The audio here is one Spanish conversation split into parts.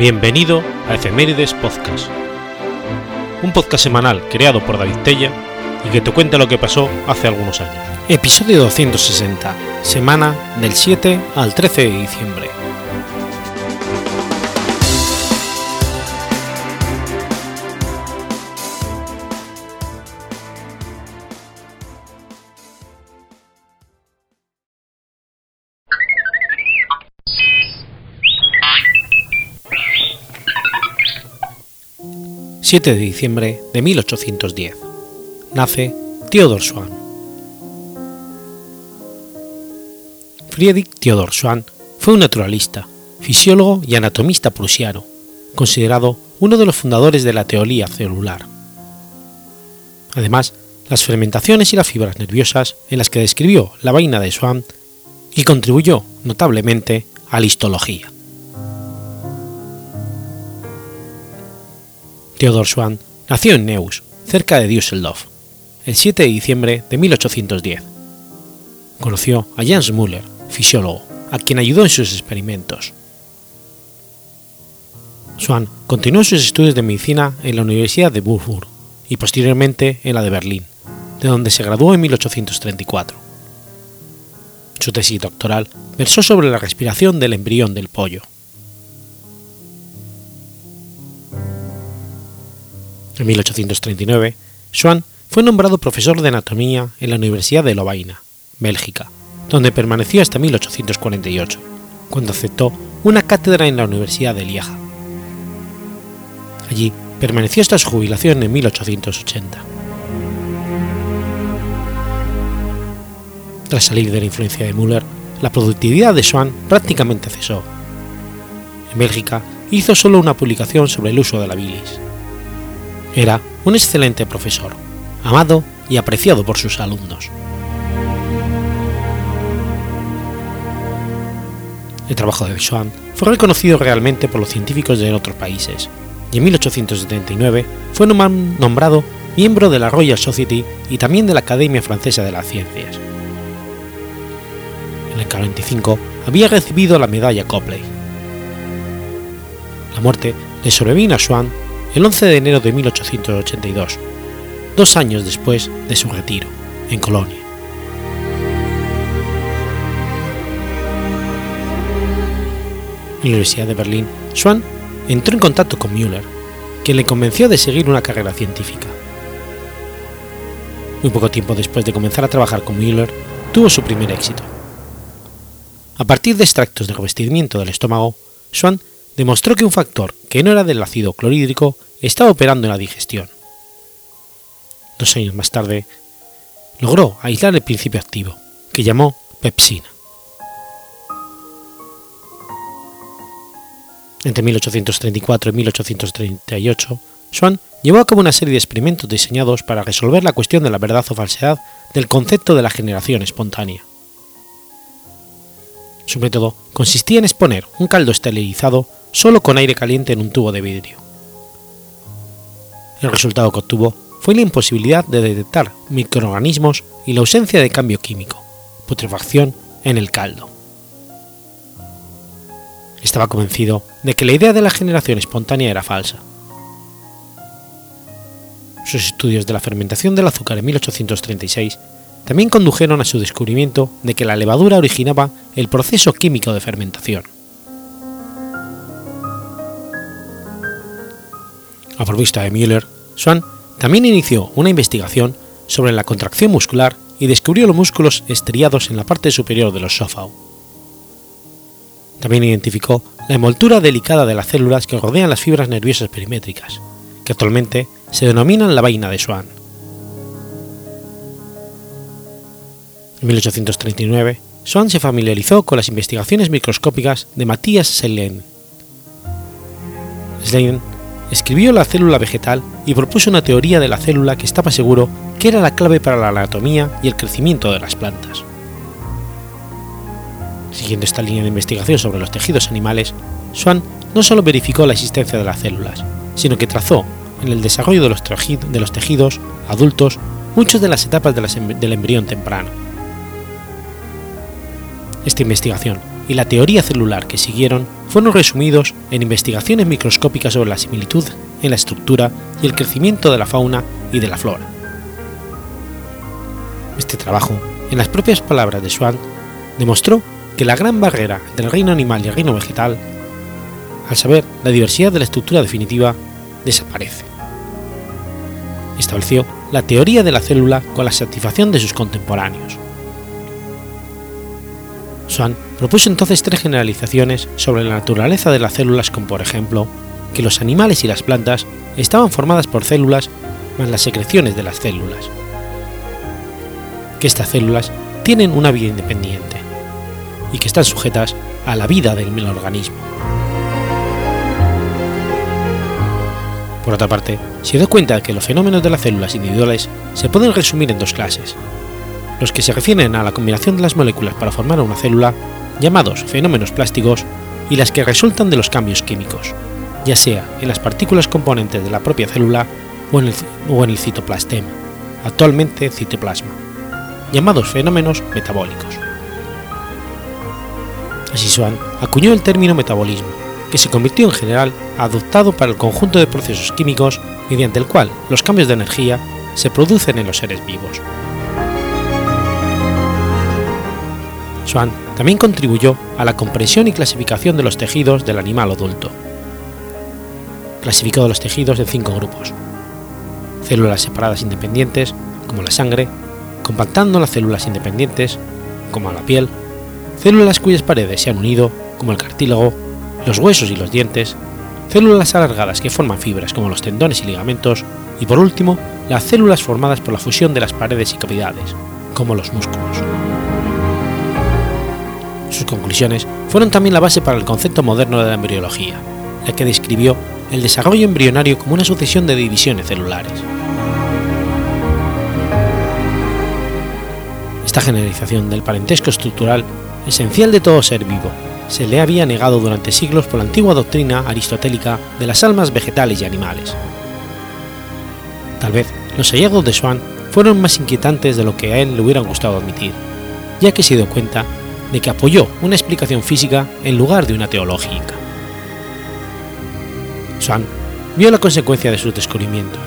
Bienvenido a Efemérides Podcast, un podcast semanal creado por David Tella y que te cuenta lo que pasó hace algunos años. Episodio 260, semana del 7 al 13 de diciembre. 7 de diciembre de 1810. Nace Theodor Schwann. Friedrich Theodor Schwann fue un naturalista, fisiólogo y anatomista prusiano, considerado uno de los fundadores de la teoría celular. Además, las fermentaciones y las fibras nerviosas en las que describió la vaina de Schwann y contribuyó notablemente a la histología. Theodor Schwann nació en Neuss, cerca de Düsseldorf, el 7 de diciembre de 1810. Conoció a Jans Müller, fisiólogo, a quien ayudó en sus experimentos. Schwann continuó sus estudios de medicina en la Universidad de Würzburg y posteriormente en la de Berlín, de donde se graduó en 1834. Su tesis doctoral versó sobre la respiración del embrión del pollo. En 1839, Schwann fue nombrado profesor de anatomía en la Universidad de Lovaina, Bélgica, donde permaneció hasta 1848, cuando aceptó una cátedra en la Universidad de Lieja. Allí permaneció hasta su jubilación en 1880. Tras salir de la influencia de Müller, la productividad de Schwann prácticamente cesó. En Bélgica hizo solo una publicación sobre el uso de la bilis. Era un excelente profesor, amado y apreciado por sus alumnos. El trabajo de Schwann fue reconocido realmente por los científicos de otros países y en 1879 fue nombrado miembro de la Royal Society y también de la Academia Francesa de las Ciencias. En el 45 había recibido la medalla Copley. La muerte le sobrevino a Schwann el 11 de enero de 1882, dos años después de su retiro, en Colonia. En la Universidad de Berlín, Schwann entró en contacto con Müller, quien le convenció de seguir una carrera científica. Muy poco tiempo después de comenzar a trabajar con Müller, tuvo su primer éxito. A partir de extractos de revestimiento del estómago, Schwann demostró que un factor que no era del ácido clorhídrico estaba operando en la digestión. Dos años más tarde, logró aislar el principio activo, que llamó pepsina. Entre 1834 y 1838, Schwann llevó a cabo una serie de experimentos diseñados para resolver la cuestión de la verdad o falsedad del concepto de la generación espontánea. Su método consistía en exponer un caldo esterilizado solo con aire caliente en un tubo de vidrio. El resultado que obtuvo fue la imposibilidad de detectar microorganismos y la ausencia de cambio químico, putrefacción, en el caldo. Estaba convencido de que la idea de la generación espontánea era falsa. Sus estudios de la fermentación del azúcar en 1836 también condujeron a su descubrimiento de que la levadura originaba el proceso químico de fermentación. A provista de Müller, Schwann también inició una investigación sobre la contracción muscular y descubrió los músculos estriados en la parte superior de los sófao. También identificó la envoltura delicada de las células que rodean las fibras nerviosas perimétricas, que actualmente se denominan la vaina de Schwann. En 1839, Schwann se familiarizó con las investigaciones microscópicas de Matthias. Selene escribió la célula vegetal y propuso una teoría de la célula que estaba seguro que era la clave para la anatomía y el crecimiento de las plantas. Siguiendo esta línea de investigación sobre los tejidos animales, Schwann no solo verificó la existencia de las células, sino que trazó en el desarrollo de los, de los tejidos adultos muchas de las etapas del embrión temprano. Esta investigación y la teoría celular que siguieron fueron resumidos en investigaciones microscópicas sobre la similitud en la estructura y el crecimiento de la fauna y de la flora. Este trabajo, en las propias palabras de Swann, demostró que la gran barrera entre el reino animal y el reino vegetal, al saber la diversidad de la estructura definitiva, desaparece. Estableció la teoría de la célula con la satisfacción de sus contemporáneos. Swann propuso entonces tres generalizaciones sobre la naturaleza de las células como por ejemplo que los animales y las plantas estaban formadas por células más las secreciones de las células, que estas células tienen una vida independiente y que están sujetas a la vida del organismo. Por otra parte, se dio cuenta que los fenómenos de las células individuales se pueden resumir en dos clases, los que se refieren a la combinación de las moléculas para formar una célula, llamados fenómenos plásticos, y las que resultan de los cambios químicos, ya sea en las partículas componentes de la propia célula o en el, o citoplastema, actualmente citoplasma, llamados fenómenos metabólicos. Swann acuñó el término metabolismo, que se convirtió en general adoptado para el conjunto de procesos químicos mediante el cual los cambios de energía se producen en los seres vivos. Swann también contribuyó a la comprensión y clasificación de los tejidos del animal adulto. Clasificó los tejidos en cinco grupos. Células separadas independientes, como la sangre, compactando las células independientes, como la piel, células cuyas paredes se han unido, como el cartílago, los huesos y los dientes, células alargadas que forman fibras, como los tendones y ligamentos, y por último, las células formadas por la fusión de las paredes y cavidades, como los músculos. Sus conclusiones fueron también la base para el concepto moderno de la embriología, la que describió el desarrollo embrionario como una sucesión de divisiones celulares. Esta generalización del parentesco estructural, esencial de todo ser vivo, se le había negado durante siglos por la antigua doctrina aristotélica de las almas vegetales y animales. Tal vez los hallazgos de Swann fueron más inquietantes de lo que a él le hubiera gustado admitir, ya que se dio cuenta de que apoyó una explicación física en lugar de una teológica. Swann vio la consecuencia de sus descubrimientos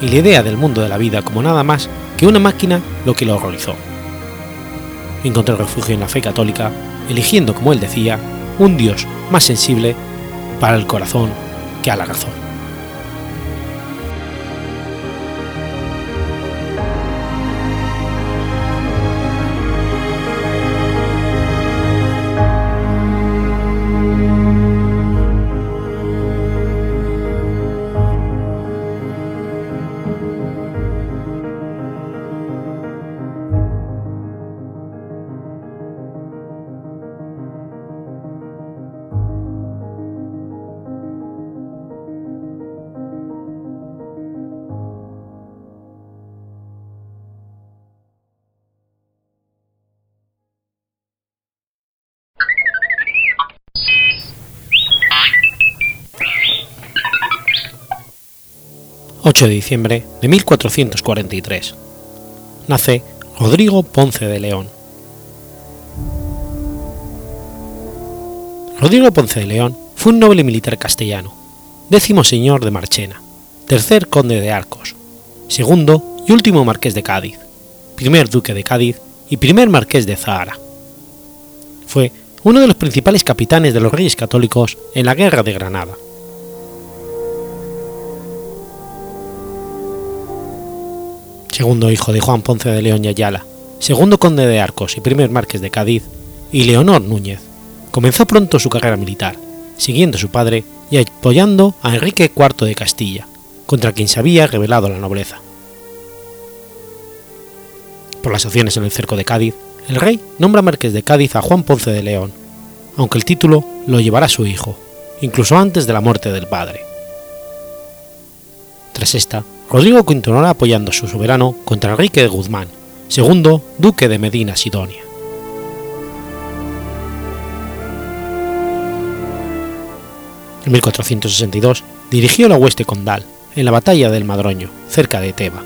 y la idea del mundo de la vida como nada más que una máquina lo que lo horrorizó. Encontró refugio en la fe católica, eligiendo, como él decía, un Dios más sensible para el corazón que a la razón. 8 de diciembre de 1443. Nace Rodrigo Ponce de León. Rodrigo Ponce de León fue un noble militar castellano, décimo señor de Marchena, tercer conde de Arcos, segundo y último marqués de Cádiz, primer duque de Cádiz y primer marqués de Zahara. Fue uno de los principales capitanes de los reyes católicos en la Guerra de Granada segundo hijo de Juan Ponce de León y Ayala, segundo conde de Arcos y primer marqués de Cádiz, y Leonor Núñez, comenzó pronto su carrera militar, siguiendo a su padre y apoyando a Enrique IV de Castilla, contra quien se había rebelado la nobleza. Por las acciones en el cerco de Cádiz, el rey nombra marqués de Cádiz a Juan Ponce de León, aunque el título lo llevará su hijo, incluso antes de la muerte del padre. Tras esta, Rodrigo continuará apoyando a su soberano contra Enrique de Guzmán, segundo duque de Medina Sidonia. En 1462 dirigió la hueste condal en la batalla del Madroño, cerca de Teba.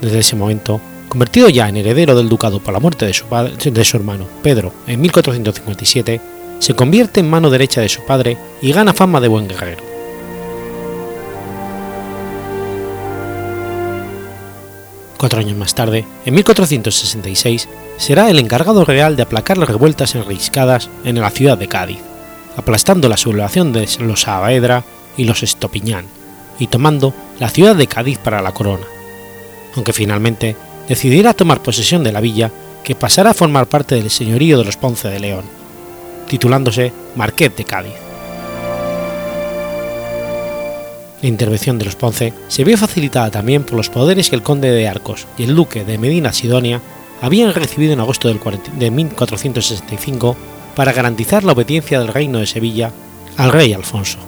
Desde ese momento convertido ya en heredero del ducado por la muerte de su, de su hermano Pedro en 1457, se convierte en mano derecha de su padre y gana fama de buen guerrero. Cuatro años más tarde, en 1466, será el encargado real de aplacar las revueltas enriscadas en la ciudad de Cádiz, aplastando la sublevación de los Saavedra y los Estopiñán, y tomando la ciudad de Cádiz para la corona, aunque finalmente decidirá tomar posesión de la villa que pasará a formar parte del señorío de los Ponce de León, titulándose Marqués de Cádiz. La intervención de los Ponce se vio facilitada también por los poderes que el conde de Arcos y el duque de Medina Sidonia habían recibido en agosto de 1465 para garantizar la obediencia del reino de Sevilla al rey Alfonso,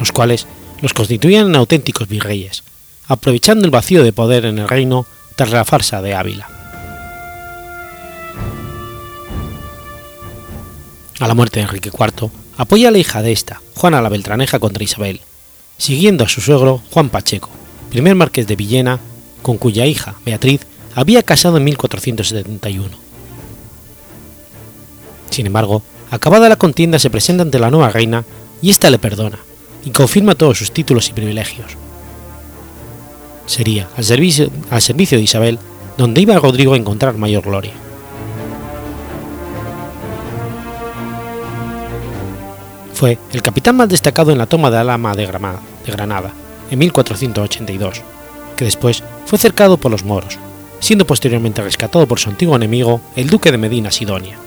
los cuales los constituían en auténticos virreyes, aprovechando el vacío de poder en el reino tras la farsa de Ávila. A la muerte de Enrique IV, apoya a la hija de esta, Juana la Beltraneja, contra Isabel, siguiendo a su suegro Juan Pacheco, primer marqués de Villena, con cuya hija, Beatriz, había casado en 1471. Sin embargo, acabada la contienda se presenta ante la nueva reina y ésta le perdona y confirma todos sus títulos y privilegios. Sería al servicio, al servicio de Isabel donde iba Rodrigo a encontrar mayor gloria. Fue el capitán más destacado en la toma de Alama de Granada, en 1482, que después fue cercado por los moros, siendo posteriormente rescatado por su antiguo enemigo, el duque de Medina Sidonia.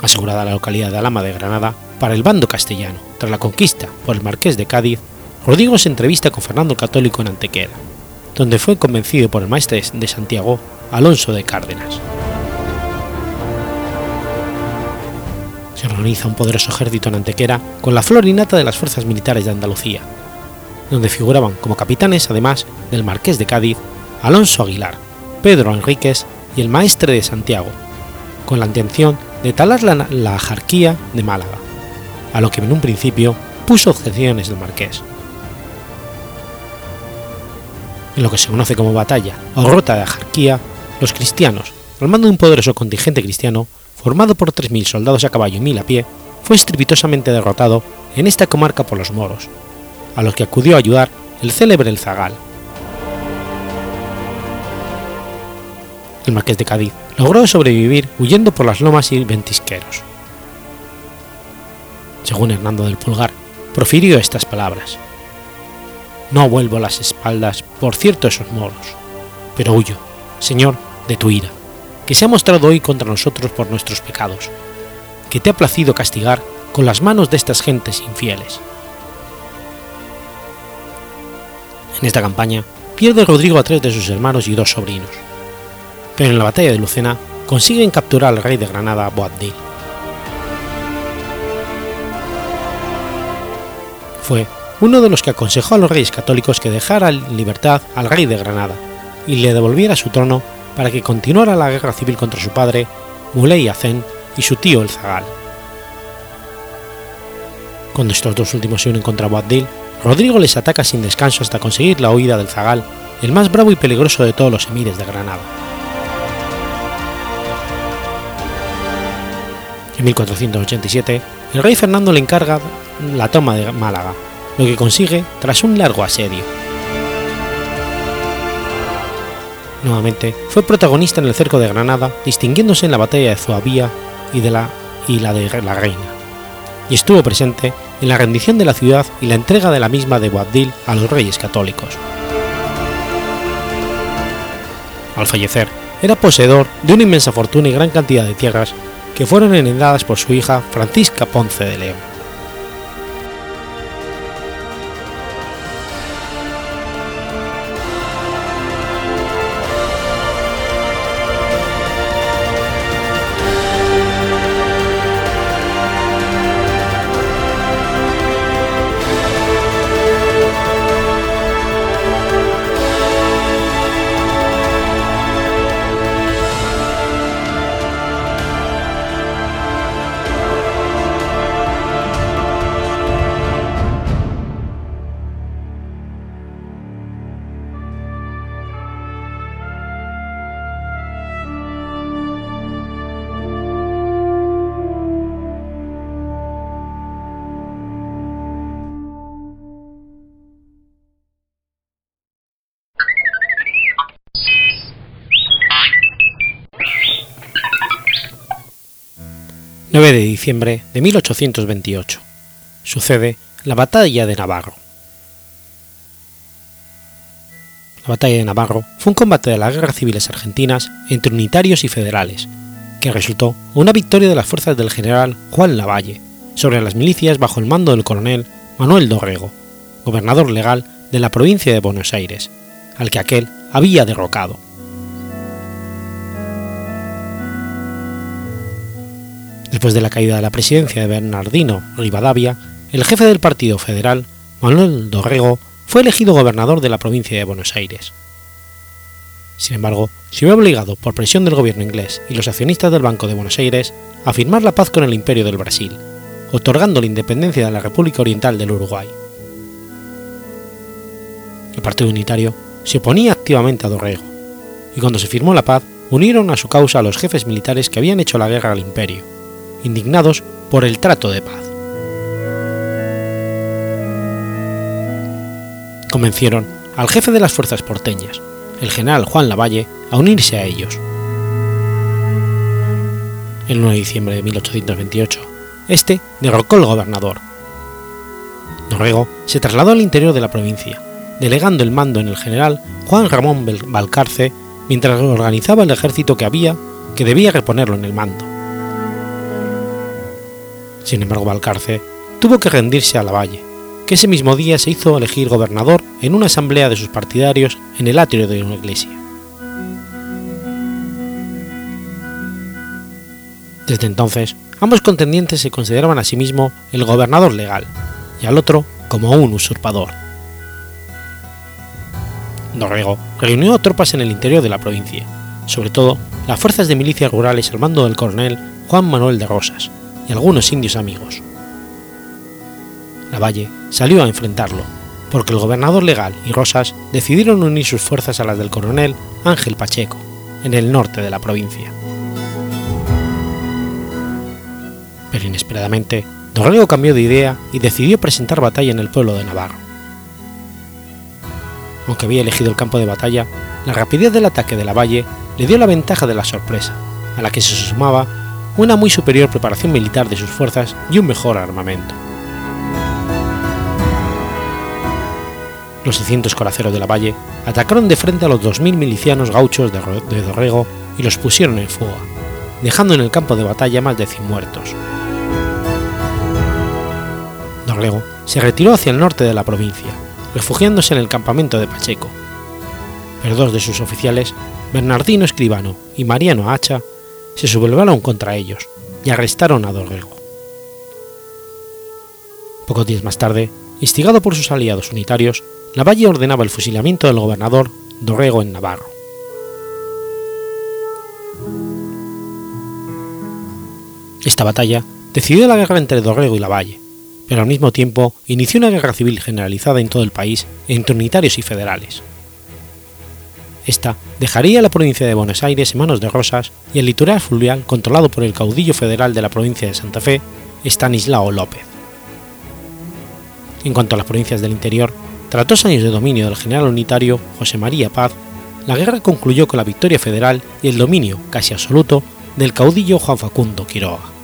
Asegurada la localidad de Alama de Granada para el bando castellano tras la conquista por el marqués de Cádiz, Rodrigo se entrevista con Fernando el Católico en Antequera, donde fue convencido por el maestre de Santiago, Alonso de Cárdenas. Se organiza un poderoso ejército en Antequera con la flor innata de las fuerzas militares de Andalucía, donde figuraban como capitanes además del Marqués de Cádiz, Alonso Aguilar, Pedro Enríquez y el Maestre de Santiago, con la intención de talar la, la jarquía de Málaga, a lo que en un principio puso objeciones del Marqués. En lo que se conoce como batalla o rota de Ajarquía, los cristianos, al mando de un poderoso contingente cristiano, formado por 3.000 soldados a caballo y 1.000 a pie, fue estrepitosamente derrotado en esta comarca por los moros, a los que acudió a ayudar el célebre El Zagal. El marqués de Cádiz logró sobrevivir huyendo por las lomas y ventisqueros. Según Hernando del Pulgar, profirió estas palabras. No vuelvo las espaldas por cierto esos moros, pero huyo, Señor, de tu ira que se ha mostrado hoy contra nosotros por nuestros pecados, que te ha placido castigar con las manos de estas gentes infieles. En esta campaña pierde Rodrigo a tres de sus hermanos y dos sobrinos, pero en la batalla de Lucena consiguen capturar al rey de Granada, Boabdil. Fue uno de los que aconsejó a los reyes católicos que dejara en libertad al rey de Granada y le devolviera su trono para que continuara la guerra civil contra su padre, Muley Azen, y su tío el Zagal. Cuando estos dos últimos se unen contra Boabdil, Rodrigo les ataca sin descanso hasta conseguir la huida del Zagal, el más bravo y peligroso de todos los emires de Granada. En 1487, el rey Fernando le encarga la toma de Málaga, lo que consigue tras un largo asedio. Nuevamente fue protagonista en el cerco de Granada, distinguiéndose en la batalla de Zuavía y, de la, y la de la Reina, y estuvo presente en la rendición de la ciudad y la entrega de la misma de Boabdil a los reyes católicos. Al fallecer, era poseedor de una inmensa fortuna y gran cantidad de tierras que fueron heredadas por su hija Francisca Ponce de León. 9 de diciembre de 1828. Sucede la Batalla de Navarro. La Batalla de Navarro fue un combate de las guerras civiles argentinas entre unitarios y federales, que resultó una victoria de las fuerzas del general Juan Lavalle sobre las milicias bajo el mando del coronel Manuel Dorrego, gobernador legal de la provincia de Buenos Aires, al que aquel había derrocado. Después de la caída de la presidencia de Bernardino Rivadavia, el jefe del Partido Federal, Manuel Dorrego, fue elegido gobernador de la provincia de Buenos Aires. Sin embargo, se vio obligado por presión del gobierno inglés y los accionistas del Banco de Buenos Aires a firmar la paz con el Imperio del Brasil, otorgando la independencia de la República Oriental del Uruguay. El Partido Unitario se oponía activamente a Dorrego, y cuando se firmó la paz unieron a su causa a los jefes militares que habían hecho la guerra al imperio, indignados por el trato de paz. Convencieron al jefe de las fuerzas porteñas, el general Juan Lavalle, a unirse a ellos. El 9 de diciembre de 1828, este derrocó al gobernador. Dorrego se trasladó al interior de la provincia, delegando el mando en el general Juan Ramón Balcarce mientras organizaba el ejército que había que debía reponerlo en el mando. Sin embargo, Balcarce tuvo que rendirse a Lavalle, que ese mismo día se hizo elegir gobernador en una asamblea de sus partidarios en el atrio de una iglesia. Desde entonces, ambos contendientes se consideraban a sí mismo el gobernador legal y al otro como un usurpador. Dorrego reunió tropas en el interior de la provincia, sobre todo las fuerzas de milicias rurales al mando del coronel Juan Manuel de Rosas y algunos indios amigos. Lavalle salió a enfrentarlo, porque el gobernador legal y Rosas decidieron unir sus fuerzas a las del coronel Ángel Pacheco, en el norte de la provincia. Pero inesperadamente, Dorrego cambió de idea y decidió presentar batalla en el pueblo de Navarro. Aunque había elegido el campo de batalla, la rapidez del ataque de Lavalle le dio la ventaja de la sorpresa, a la que se sumaba una muy superior preparación militar de sus fuerzas y un mejor armamento. Los 600 coraceros de la Valle atacaron de frente a los 2.000 milicianos gauchos de Dorrego y los pusieron en fuga, dejando en el campo de batalla más de 100 muertos. Dorrego se retiró hacia el norte de la provincia, refugiándose en el campamento de Pacheco, pero dos de sus oficiales, Bernardino Escribano y Mariano Hacha, se sublevaron contra ellos y arrestaron a Dorrego. Pocos días más tarde, instigado por sus aliados unitarios, Lavalle ordenaba el fusilamiento del gobernador Dorrego en Navarro. Esta batalla decidió la guerra entre Dorrego y Lavalle, pero al mismo tiempo inició una guerra civil generalizada en todo el país entre unitarios y federales. Esta dejaría la provincia de Buenos Aires en manos de Rosas y el litoral fluvial controlado por el caudillo federal de la provincia de Santa Fe, Estanislao López. En cuanto a las provincias del interior, tras dos años de dominio del general unitario José María Paz, la guerra concluyó con la victoria federal y el dominio casi absoluto del caudillo Juan Facundo Quiroga.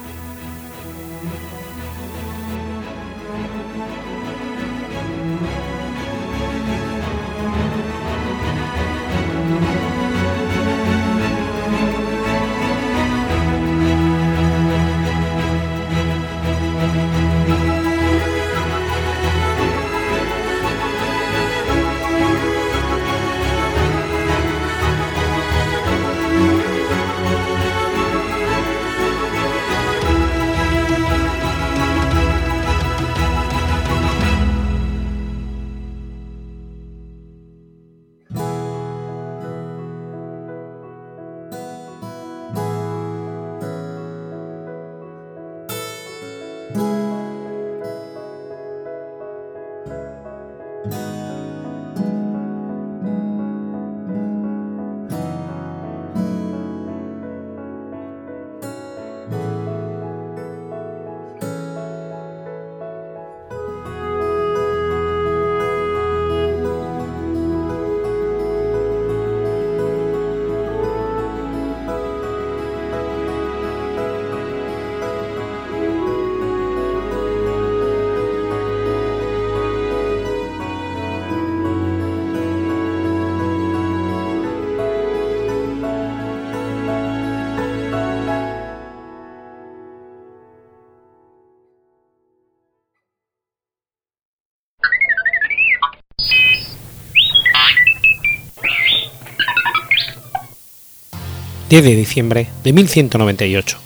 10 de diciembre de 1198.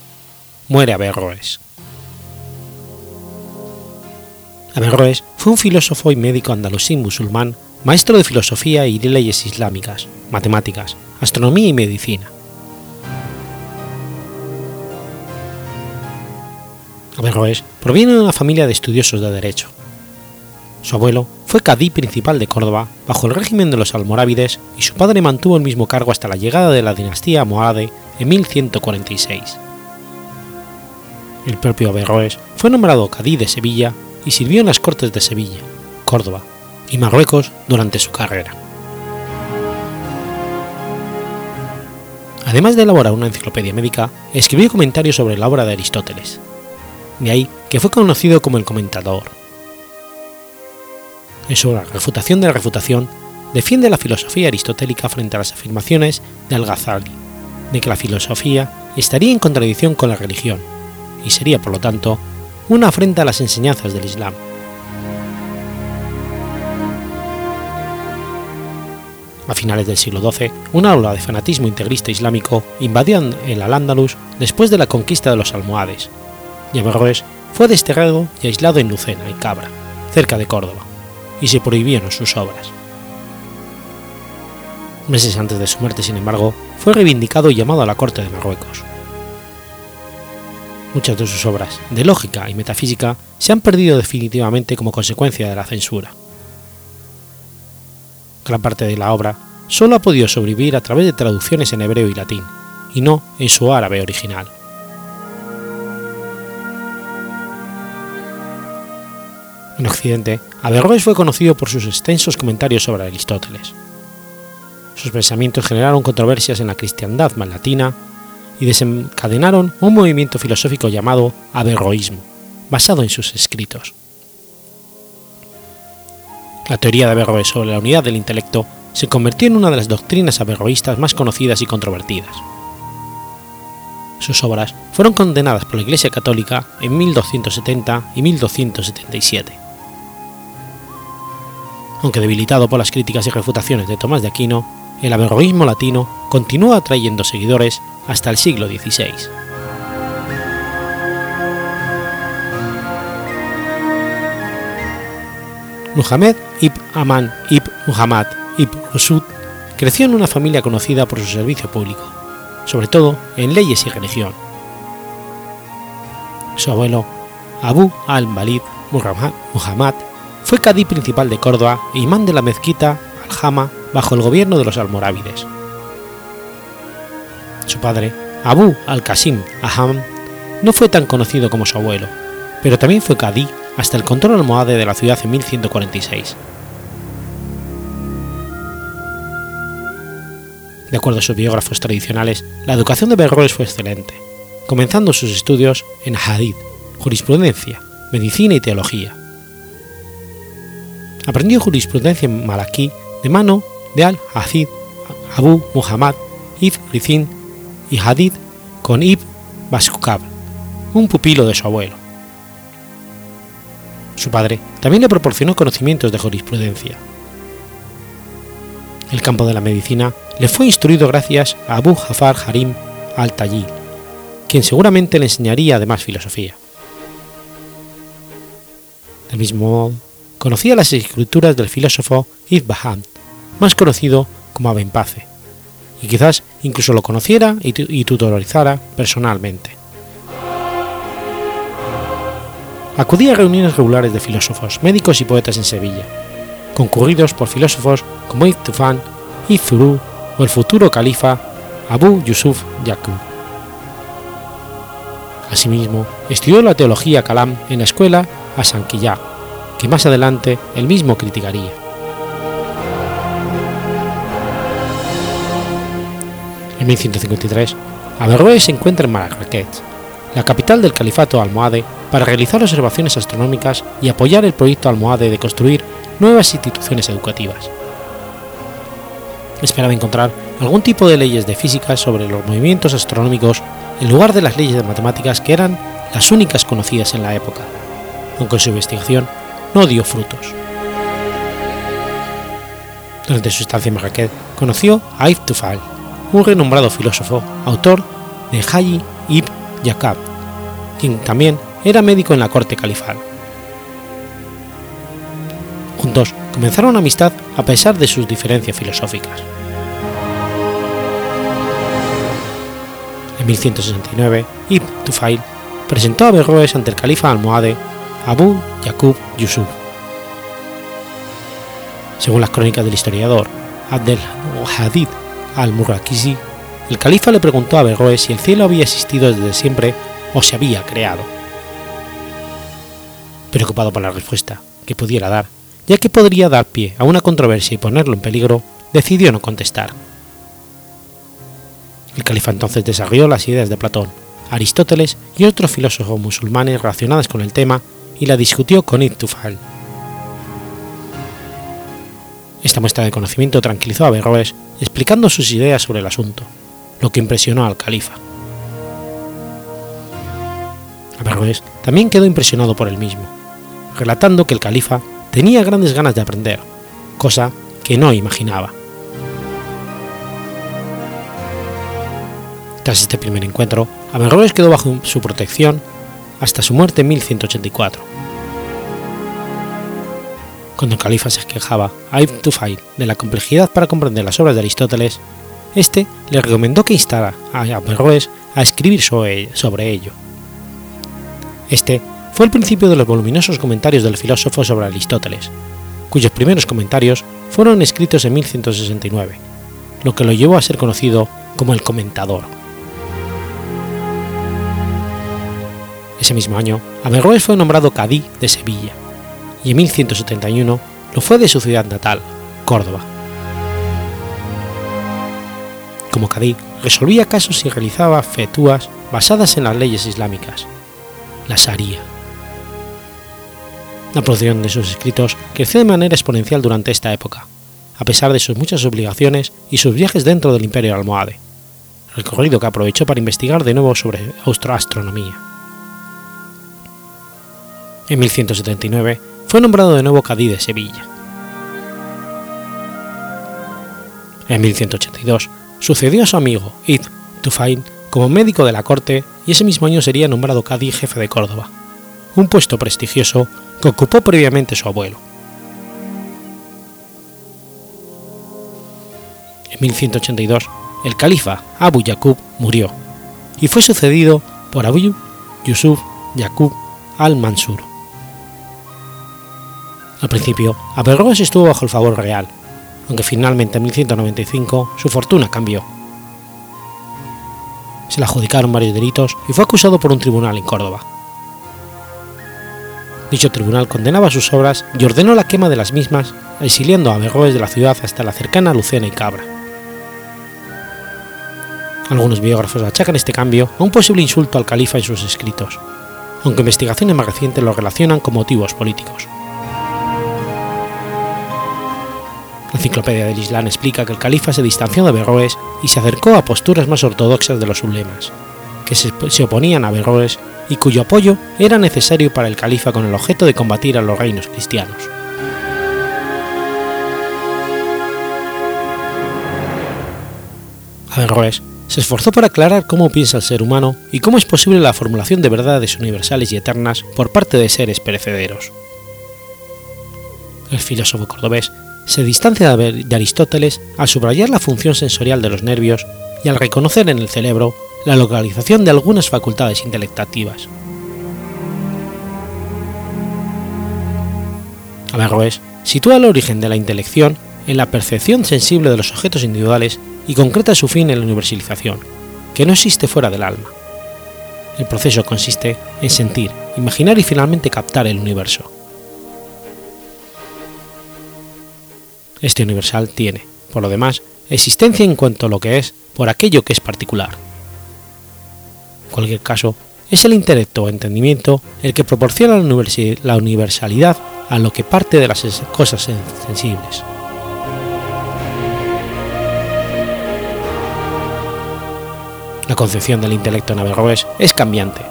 Muere Averroes. Averroes fue un filósofo y médico andalusí musulmán, maestro de filosofía y de leyes islámicas, matemáticas, astronomía y medicina. Averroes proviene de una familia de estudiosos de derecho. Su abuelo fue cadí principal de Córdoba bajo el régimen de los almorávides y su padre mantuvo el mismo cargo hasta la llegada de la dinastía almohade en 1146. El propio Averroes fue nombrado cadí de Sevilla y sirvió en las cortes de Sevilla, Córdoba y Marruecos durante su carrera. Además de elaborar una enciclopedia médica, escribió comentarios sobre la obra de Aristóteles. De ahí que fue conocido como el comentador. En su Refutación de la Refutación, defiende la filosofía aristotélica frente a las afirmaciones de Al-Ghazali, de que la filosofía estaría en contradicción con la religión, y sería, por lo tanto, una afrenta a las enseñanzas del Islam. A finales del siglo XII, una ola de fanatismo integrista islámico invadió el Al-Ándalus después de la conquista de los almohades, y Averroes fue desterrado y aislado en Lucena y Cabra, cerca de Córdoba, y se prohibieron sus obras. Meses antes de su muerte, sin embargo, fue reivindicado y llamado a la corte de Marruecos. Muchas de sus obras, de lógica y metafísica, se han perdido definitivamente como consecuencia de la censura gran parte de la obra solo ha podido sobrevivir a través de traducciones en hebreo y latín, y no en su árabe original. En Occidente, Averroes fue conocido por sus extensos comentarios sobre Aristóteles. Sus pensamientos generaron controversias en la cristiandad latina y desencadenaron un movimiento filosófico llamado Averroísmo, basado en sus escritos. La teoría de Averroes sobre la unidad del intelecto se convirtió en una de las doctrinas averroístas más conocidas y controvertidas. Sus obras fueron condenadas por la Iglesia Católica en 1270 y 1277. Aunque debilitado por las críticas y refutaciones de Tomás de Aquino, el averroísmo latino continúa atrayendo seguidores hasta el siglo XVI. Muhammad ibn Aman ibn Muhammad ibn Rusud creció en una familia conocida por su servicio público, sobre todo en leyes y religión. Su abuelo, Abu al-Balid Muhammad, fue cadí principal de Córdoba e imán de la mezquita al-Hama bajo el gobierno de los almorávides. Su padre, Abu al-Qasim Aham, no fue tan conocido como su abuelo, pero también fue cadí hasta el control almohade de la ciudad en 1146. De acuerdo a sus biógrafos tradicionales, la educación de Averroes fue excelente, comenzando sus estudios en Hadith, jurisprudencia, medicina y teología. Aprendió jurisprudencia en Malaquí de mano de al-Hazid Abu Muhammad ibn Rizin y Hadith con Ibn Baskab, un pupilo de su abuelo. Su padre también le proporcionó conocimientos de jurisprudencia. El campo de la medicina le fue instruido gracias a Abu Jafar Harim al-Tayi, quien seguramente le enseñaría además filosofía. Del mismo modo, conocía las escrituras del filósofo Ibn más conocido como Abenpace, y quizás incluso lo conociera y tutorizara personalmente. acudía a reuniones regulares de filósofos, médicos y poetas en Sevilla, concurridos por filósofos como Ibn Tufan, Ibn Zuru o el futuro califa Abu Yusuf Yaqub. Asimismo, estudió la teología Kalam en la escuela Asanquillá, que más adelante él mismo criticaría. En 1153, Averroes se encuentra en Marrakech, la capital del califato almohade, para realizar observaciones astronómicas y apoyar el proyecto almohade de construir nuevas instituciones educativas. Esperaba encontrar algún tipo de leyes de física sobre los movimientos astronómicos en lugar de las leyes de matemáticas que eran las únicas conocidas en la época, aunque su investigación no dio frutos. Durante su estancia en Marrakech conoció a Ibn Tufal, un renombrado filósofo, autor de Hayy ibn Yaqab, quien también era médico en la corte califal. Juntos comenzaron una amistad a pesar de sus diferencias filosóficas. En 1169, Ibn Tufail presentó a Averroes ante el califa almohade Abu Yaqub Yusuf. Según las crónicas del historiador Abdel Hadid al-Murrakisi, el califa le preguntó a Averroes si el cielo había existido desde siempre o se había creado. Preocupado por la respuesta que pudiera dar, ya que podría dar pie a una controversia y ponerlo en peligro, decidió no contestar. El califa entonces desarrolló las ideas de Platón, Aristóteles y otros filósofos musulmanes relacionadas con el tema y la discutió con Ibn Tufal. Esta muestra de conocimiento tranquilizó a Averroes explicando sus ideas sobre el asunto, lo que impresionó al califa. Averroes también quedó impresionado por él mismo, relatando que el califa tenía grandes ganas de aprender, cosa que no imaginaba. Tras este primer encuentro, Averroes quedó bajo su protección hasta su muerte en 1184. Cuando el califa se quejaba a Ibn Tufail de la complejidad para comprender las obras de Aristóteles, este le recomendó que instara a Averroes a escribir sobre ello. Este fue el principio de los voluminosos comentarios del filósofo sobre Aristóteles, cuyos primeros comentarios fueron escritos en 1169, lo que lo llevó a ser conocido como el comentador. Ese mismo año, Averroes fue nombrado cadí de Sevilla, y en 1171 lo fue de su ciudad natal, Córdoba. Como cadí, resolvía casos y realizaba fetúas basadas en las leyes islámicas, la Sharia. La producción de sus escritos creció de manera exponencial durante esta época, a pesar de sus muchas obligaciones y sus viajes dentro del imperio almohade, recorrido que aprovechó para investigar de nuevo sobre astronomía. En 1179 fue nombrado de nuevo cadí de Sevilla. En 1182 sucedió a su amigo Ibn Tufail como médico de la corte y ese mismo año sería nombrado cadí jefe de Córdoba, un puesto prestigioso que ocupó previamente su abuelo. En 1182 el califa Abu Yaqub murió y fue sucedido por Abu Yusuf Yaqub al-Mansur. Al principio, Averroes estuvo bajo el favor real, aunque finalmente en 1195 su fortuna cambió. Se le adjudicaron varios delitos y fue acusado por un tribunal en Córdoba. Dicho tribunal condenaba sus obras y ordenó la quema de las mismas, exiliando a Averroes de la ciudad hasta la cercana Lucena y Cabra. Algunos biógrafos achacan este cambio a un posible insulto al califa en sus escritos, aunque investigaciones más recientes lo relacionan con motivos políticos. Enciclopedia del Islam explica que el califa se distanció de Averroes y se acercó a posturas más ortodoxas de los ulemas, que se, oponían a Averroes y cuyo apoyo era necesario para el califa con el objeto de combatir a los reinos cristianos. Averroes se esforzó por aclarar cómo piensa el ser humano y cómo es posible la formulación de verdades universales y eternas por parte de seres perecederos. El filósofo cordobés se distancia de Aristóteles al subrayar la función sensorial de los nervios y al reconocer en el cerebro la localización de algunas facultades intelectativas. Averroes sitúa el origen de la intelección en la percepción sensible de los objetos individuales y concreta su fin en la universalización, que no existe fuera del alma. El proceso consiste en sentir, imaginar y finalmente captar el universo. Este universal tiene, por lo demás, existencia en cuanto a lo que es por aquello que es particular. En cualquier caso, es el intelecto o entendimiento el que proporciona la universalidad a lo que parte de las cosas sensibles. La concepción del intelecto en Averroes es cambiante,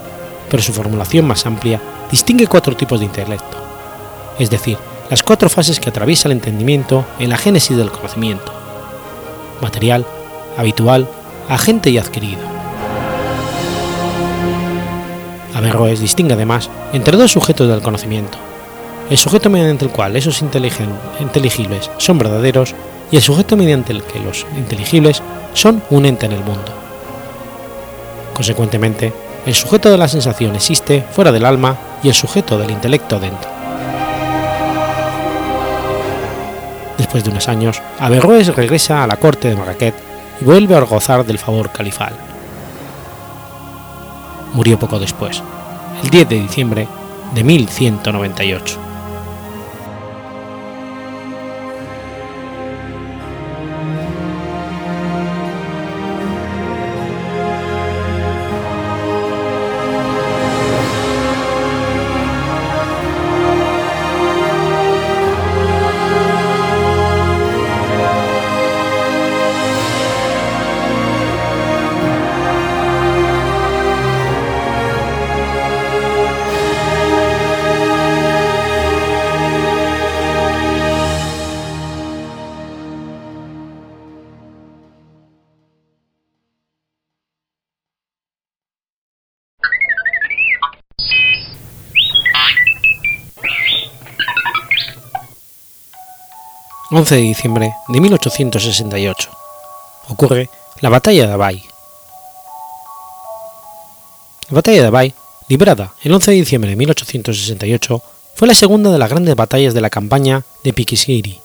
pero su formulación más amplia distingue cuatro tipos de intelecto, es decir, las cuatro fases que atraviesa el entendimiento en la génesis del conocimiento, material, habitual, agente y adquirido. Averroes distingue además entre dos sujetos del conocimiento, el sujeto mediante el cual esos inteligibles son verdaderos y el sujeto mediante el que los inteligibles son un ente en el mundo. Consecuentemente, el sujeto de la sensación existe fuera del alma y el sujeto del intelecto dentro. Después de unos años, Averroes regresa a la corte de Marrakech y vuelve a gozar del favor califal. Murió poco después, el 10 de diciembre de 1198. 11 de diciembre de 1868. Ocurre la Batalla de Abay. La Batalla de Abay, librada el 11 de diciembre de 1868, fue la segunda de las grandes batallas de la campaña de Piquisiri,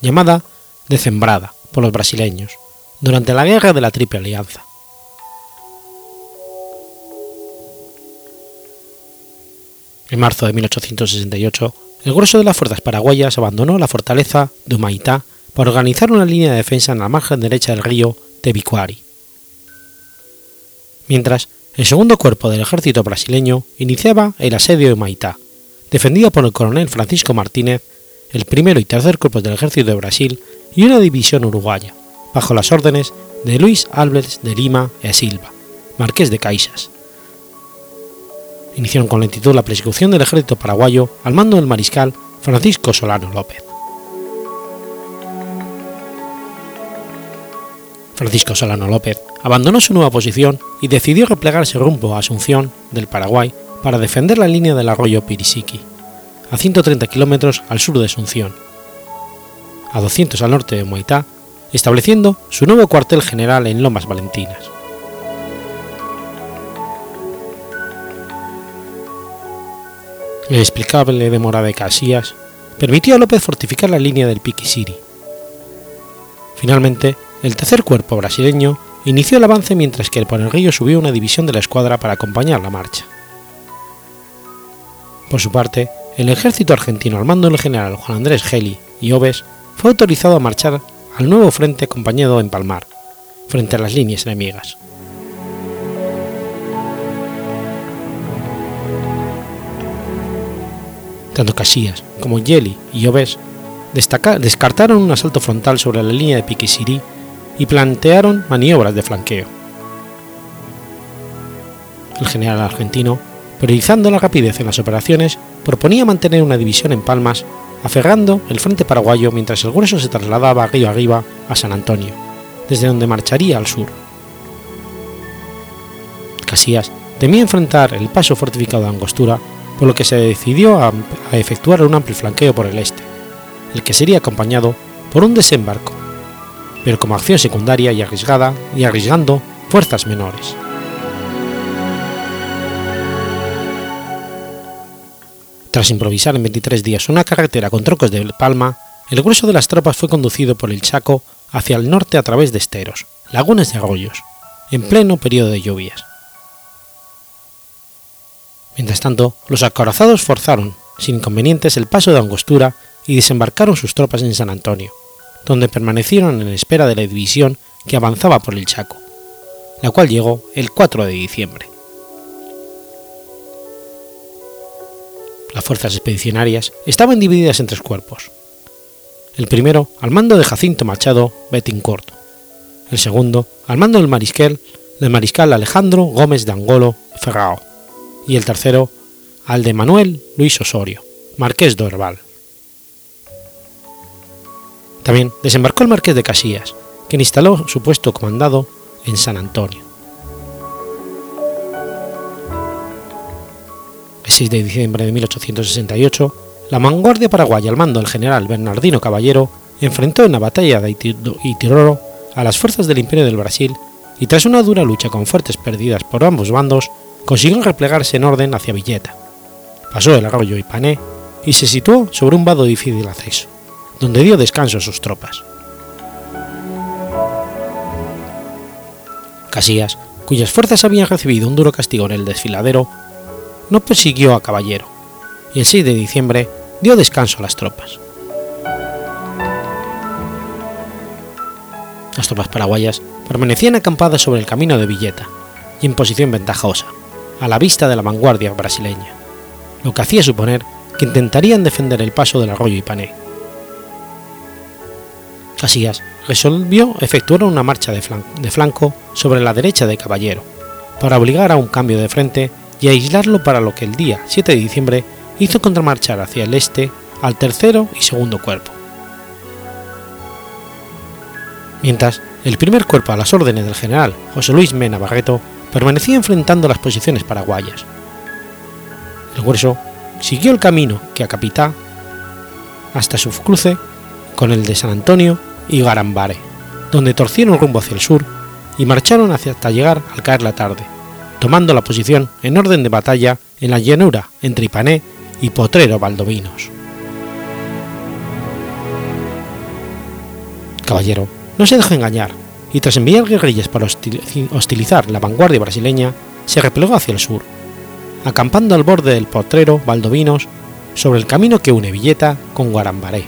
llamada Decembrada por los brasileños, durante la Guerra de la Triple Alianza. En marzo de 1868, el grueso de las fuerzas paraguayas abandonó la fortaleza de Humaitá para organizar una línea de defensa en la margen derecha del río Tebicuari. Mientras, el segundo cuerpo del ejército brasileño iniciaba el asedio de Humaitá, defendido por el coronel Francisco Martínez, el primero y tercer cuerpo del ejército de Brasil y una división uruguaya, bajo las órdenes de Luis Álvarez de Lima e Silva, marqués de Caixas, iniciaron con lentitud la persecución del ejército paraguayo al mando del mariscal Francisco Solano López. Francisco Solano López abandonó su nueva posición y decidió replegarse rumbo a Asunción del Paraguay para defender la línea del arroyo Pirisiqui, a 130 kilómetros al sur de Asunción, a 200 al norte de Moitá, estableciendo su nuevo cuartel general en Lomas Valentinas. Inexplicable demora de Casillas permitió a López fortificar la línea del Piquisiri. Finalmente, el tercer cuerpo brasileño inició el avance mientras que el río subió una división de la escuadra para acompañar la marcha. Por su parte, el ejército argentino al mando del general Juan Andrés Geli y Oves fue autorizado a marchar al nuevo frente acompañado en Palmar, frente a las líneas enemigas. Tanto Casillas como Yeli y Oves descartaron un asalto frontal sobre la línea de Piquisirí y plantearon maniobras de flanqueo. El general argentino, priorizando la rapidez en las operaciones, proponía mantener una división en Palmas, aferrando el frente paraguayo mientras el grueso se trasladaba río arriba a San Antonio, desde donde marcharía al sur. Casillas temía enfrentar el paso fortificado de Angostura por lo que se decidió a, efectuar un amplio flanqueo por el este, el que sería acompañado por un desembarco, pero como acción secundaria y arriesgada y arriesgando fuerzas menores. Tras improvisar en 23 días una carretera con trocos de palma, el grueso de las tropas fue conducido por el Chaco hacia el norte a través de esteros, lagunas y arroyos, en pleno periodo de lluvias Mientras tanto, los acorazados forzaron, sin inconvenientes, el paso de Angostura y desembarcaron sus tropas en San Antonio, donde permanecieron en espera de la división que avanzaba por el Chaco, la cual llegó el 4 de diciembre. Las fuerzas expedicionarias estaban divididas en tres cuerpos. El primero al mando de Jacinto Machado Betincourt, el segundo al mando del mariscal, del mariscal Alejandro Gómez de Angolo Ferrao, y el tercero al de Manuel Luis Osorio, marqués de Orval. También desembarcó el marqués de Casillas, quien instaló su puesto comandado en San Antonio. El 6 de diciembre de 1868, la vanguardia paraguaya al mando del general Bernardino Caballero enfrentó en la batalla de Itiroro a las fuerzas del Imperio del Brasil y tras una dura lucha con fuertes pérdidas por ambos bandos, consiguió replegarse en orden hacia Villeta. Pasó el arroyo Ipané y se situó sobre un vado difícil acceso, donde dio descanso a sus tropas. Casillas, cuyas fuerzas habían recibido un duro castigo en el desfiladero, no persiguió a Caballero, y el 6 de diciembre dio descanso a las tropas. Las tropas paraguayas permanecían acampadas sobre el camino de Villeta y en posición ventajosa, a la vista de la vanguardia brasileña, lo que hacía suponer que intentarían defender el paso del arroyo Ipané. Casillas resolvió efectuar una marcha de flanco sobre la derecha de Caballero, para obligar a un cambio de frente y aislarlo para lo que el día 7 de diciembre hizo contramarchar hacia el este al tercero y segundo cuerpo. Mientras, el primer cuerpo a las órdenes del general José Luis Mena Barreto permanecía enfrentando las posiciones paraguayas. El grueso siguió el camino que a Capitá hasta su cruce con el de San Antonio y Garambare, donde torcieron rumbo hacia el sur y marcharon hasta llegar al caer la tarde, tomando la posición en orden de batalla en la llanura entre Ipané y Potrero Valdovinos. Caballero no se dejó engañar y tras enviar guerrillas para hostilizar la vanguardia brasileña, se replegó hacia el sur, acampando al borde del Potrero Valdovinos sobre el camino que une Villeta con Guarambaré.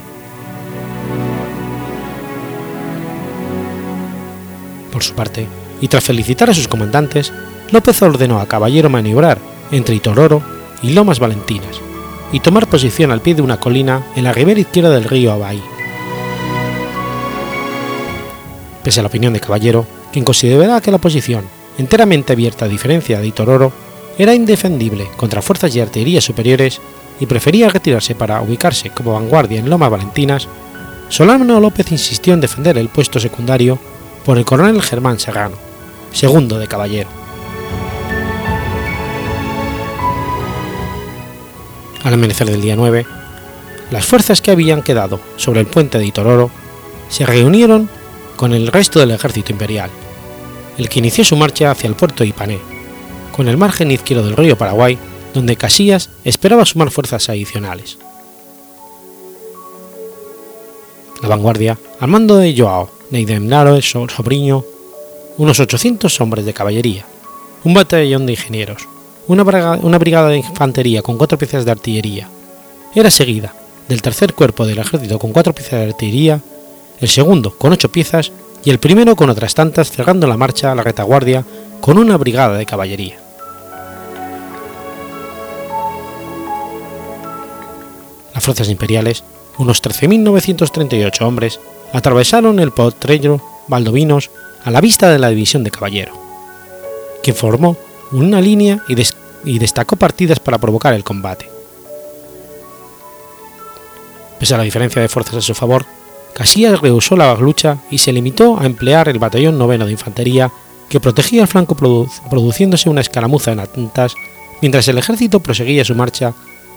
Por su parte, y tras felicitar a sus comandantes, López ordenó a Caballero maniobrar entre Itororo y Lomas Valentinas y tomar posición al pie de una colina en la ribera izquierda del río Abaí. Pese a la opinión de Caballero, quien consideraba que la posición, enteramente abierta a diferencia de Itororo, era indefendible contra fuerzas y artillería superiores y prefería retirarse para ubicarse como vanguardia en Lomas Valentinas, Solano López insistió en defender el puesto secundario por el coronel Germán Serrano, segundo de Caballero. Al amanecer del día 9, las fuerzas que habían quedado sobre el puente de Itororo se reunieron con el resto del ejército imperial, el que inició su marcha hacia el puerto de Ipané, con el margen izquierdo del río Paraguay, donde Casillas esperaba sumar fuerzas adicionales. La vanguardia, al mando de Joao Neidemnaro Sobriño, unos 800 hombres de caballería, un batallón de ingenieros, una una brigada de infantería con cuatro piezas de artillería, era seguida del tercer cuerpo del ejército con cuatro piezas de artillería el segundo con ocho piezas y el primero con otras tantas cerrando la marcha a la retaguardia con una brigada de caballería. Las fuerzas imperiales, unos 13.938 hombres, atravesaron el potrero Valdovinos a la vista de la división de caballero, que formó una línea y destacó partidas para provocar el combate. Pese a la diferencia de fuerzas a su favor, Casillas rehusó la lucha y se limitó a emplear el batallón noveno de infantería que protegía el flanco produciéndose una escaramuza en Atentas mientras el ejército proseguía su marcha,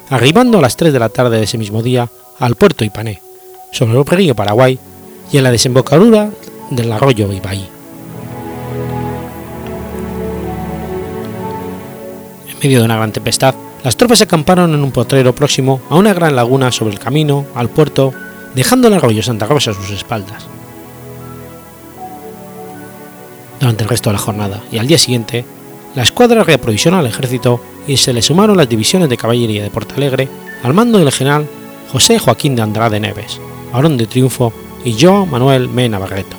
arribando a las 3 de la tarde de ese mismo día al puerto Ipané, sobre el río Paraguay y en la desembocadura del arroyo Ibaí. En medio de una gran tempestad, las tropas acamparon en un potrero próximo a una gran laguna sobre el camino al puerto dejando el arroyo Santa Rosa a sus espaldas. Durante el resto de la jornada y al día siguiente, la escuadra reaprovisionó al ejército y se le sumaron las divisiones de caballería de Portalegre al mando del general José Joaquín de Andrade Neves, Barón de Triunfo y João Manuel Mena Barreto.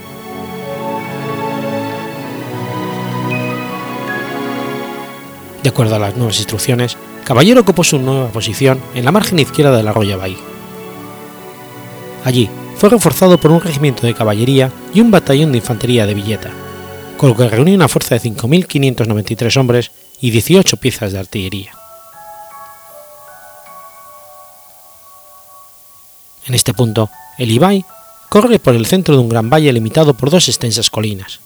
De acuerdo a las nuevas instrucciones, Caballero ocupó su nueva posición en la margen izquierda del arroyo Bahí, Allí fue reforzado por un regimiento de caballería y un batallón de infantería de Villeta, con lo que reunió una fuerza de 5.593 hombres y 18 piezas de artillería. En este punto, el Ibai corre por el centro de un gran valle limitado por dos extensas colinas.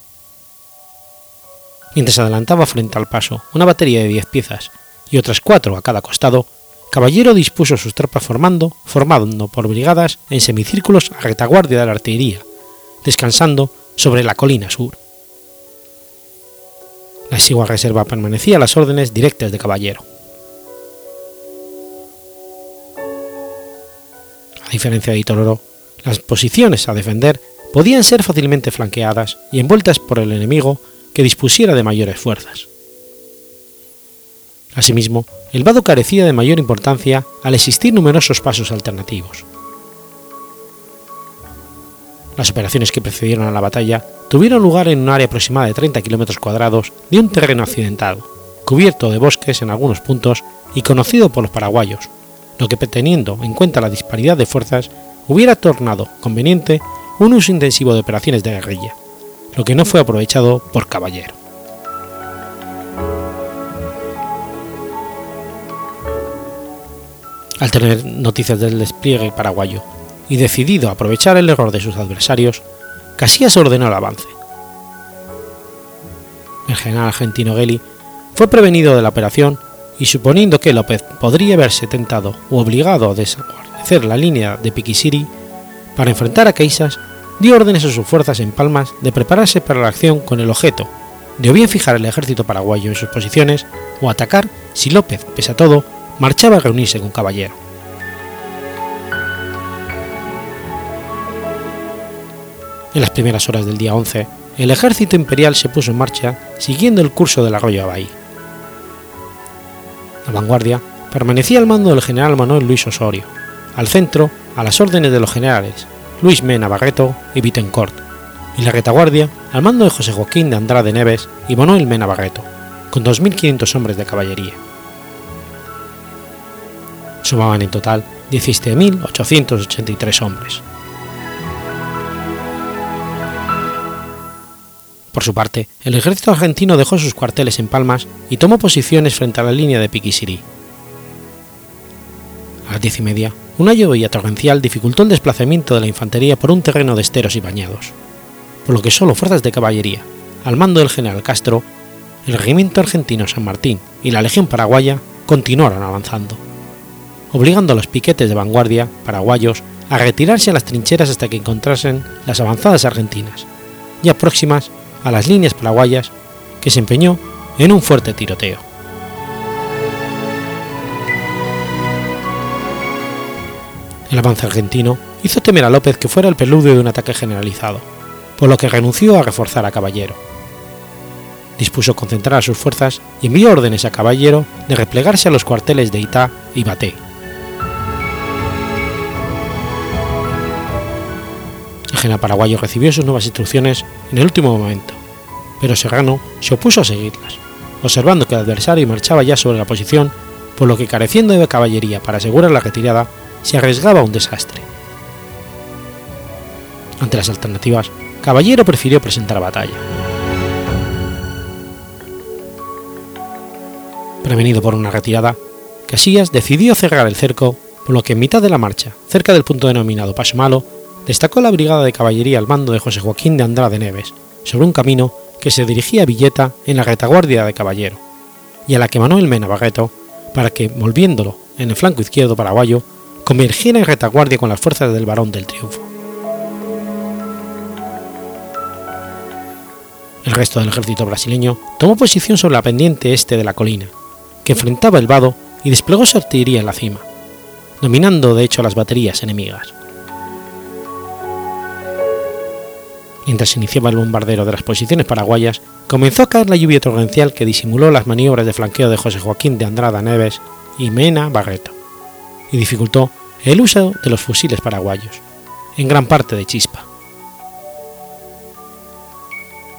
Mientras adelantaba frente al paso una batería de diez piezas y otras cuatro a cada costado, Caballero dispuso sus tropas formando, formando por brigadas en semicírculos a retaguardia de la artillería, descansando sobre la colina sur. La exigua reserva permanecía a las órdenes directas de Caballero. A diferencia de Itororo, las posiciones a defender podían ser fácilmente flanqueadas y envueltas por el enemigo que dispusiera de mayores fuerzas. Asimismo, el vado carecía de mayor importancia al existir numerosos pasos alternativos. Las operaciones que precedieron a la batalla tuvieron lugar en un área aproximada de 30 km cuadrados de un terreno accidentado, cubierto de bosques en algunos puntos y conocido por los paraguayos, lo que teniendo en cuenta la disparidad de fuerzas hubiera tornado conveniente un uso intensivo de operaciones de guerrilla, lo que no fue aprovechado por Caballero. Al tener noticias del despliegue paraguayo y decidido a aprovechar el error de sus adversarios, Casillas ordenó el avance. El general argentino Gelli fue prevenido de la operación y suponiendo que López podría haberse tentado u obligado a desguarnecer la línea de Piquisiri para enfrentar a Caisas, dio órdenes a sus fuerzas en Palmas de prepararse para la acción con el objeto de o bien fijar el ejército paraguayo en sus posiciones o atacar si López, pese a todo, marchaba a reunirse con Caballero. En las primeras horas del día 11, el ejército imperial se puso en marcha siguiendo el curso del arroyo Abahí. La vanguardia permanecía al mando del general Manuel Luis Osorio, al centro a las órdenes de los generales Luis Mena Barreto y Bittencourt, y la retaguardia al mando de José Joaquín de Andrade Neves y Manuel Mena Barreto, con 2.500 hombres de caballería. Sumaban en total 17.883 hombres. Por su parte, el ejército argentino dejó sus cuarteles en Palmas y tomó posiciones frente a la línea de Piquisirí. A las diez y media, una lluvia torrencial dificultó el desplazamiento de la infantería por un terreno de esteros y bañados, por lo que solo fuerzas de caballería, al mando del general Castro, el regimiento argentino San Martín y la legión paraguaya continuaron avanzando, obligando a los piquetes de vanguardia paraguayos a retirarse a las trincheras hasta que encontrasen las avanzadas argentinas, ya próximas a las líneas paraguayas, que se empeñó en un fuerte tiroteo. El avance argentino hizo temer a López que fuera el preludio de un ataque generalizado, por lo que renunció a reforzar a Caballero. Dispuso concentrar sus fuerzas y envió órdenes a Caballero de replegarse a los cuarteles de Itá y Baté. El general paraguayo recibió sus nuevas instrucciones en el último momento, pero Serrano se opuso a seguirlas, observando que el adversario marchaba ya sobre la posición, por lo que careciendo de caballería para asegurar la retirada, se arriesgaba a un desastre. Ante las alternativas, Caballero prefirió presentar batalla. Prevenido por una retirada, Casillas decidió cerrar el cerco, por lo que en mitad de la marcha, cerca del punto denominado Paso Malo, destacó la brigada de caballería al mando de José Joaquín de Andrade Neves, sobre un camino que se dirigía a Villeta en la retaguardia de Caballero, y a la que Manuel Mena Barreto, para que, volviéndolo en el flanco izquierdo paraguayo, convergiera en retaguardia con las fuerzas del Barón del Triunfo. El resto del ejército brasileño tomó posición sobre la pendiente este de la colina, que enfrentaba el vado y desplegó su artillería en la cima, dominando de hecho las baterías enemigas. Mientras se iniciaba el bombardero de las posiciones paraguayas, comenzó a caer la lluvia torrencial que disimuló las maniobras de flanqueo de José Joaquín de Andrada Neves y Mena Barreto, y dificultó el uso de los fusiles paraguayos, en gran parte de chispa.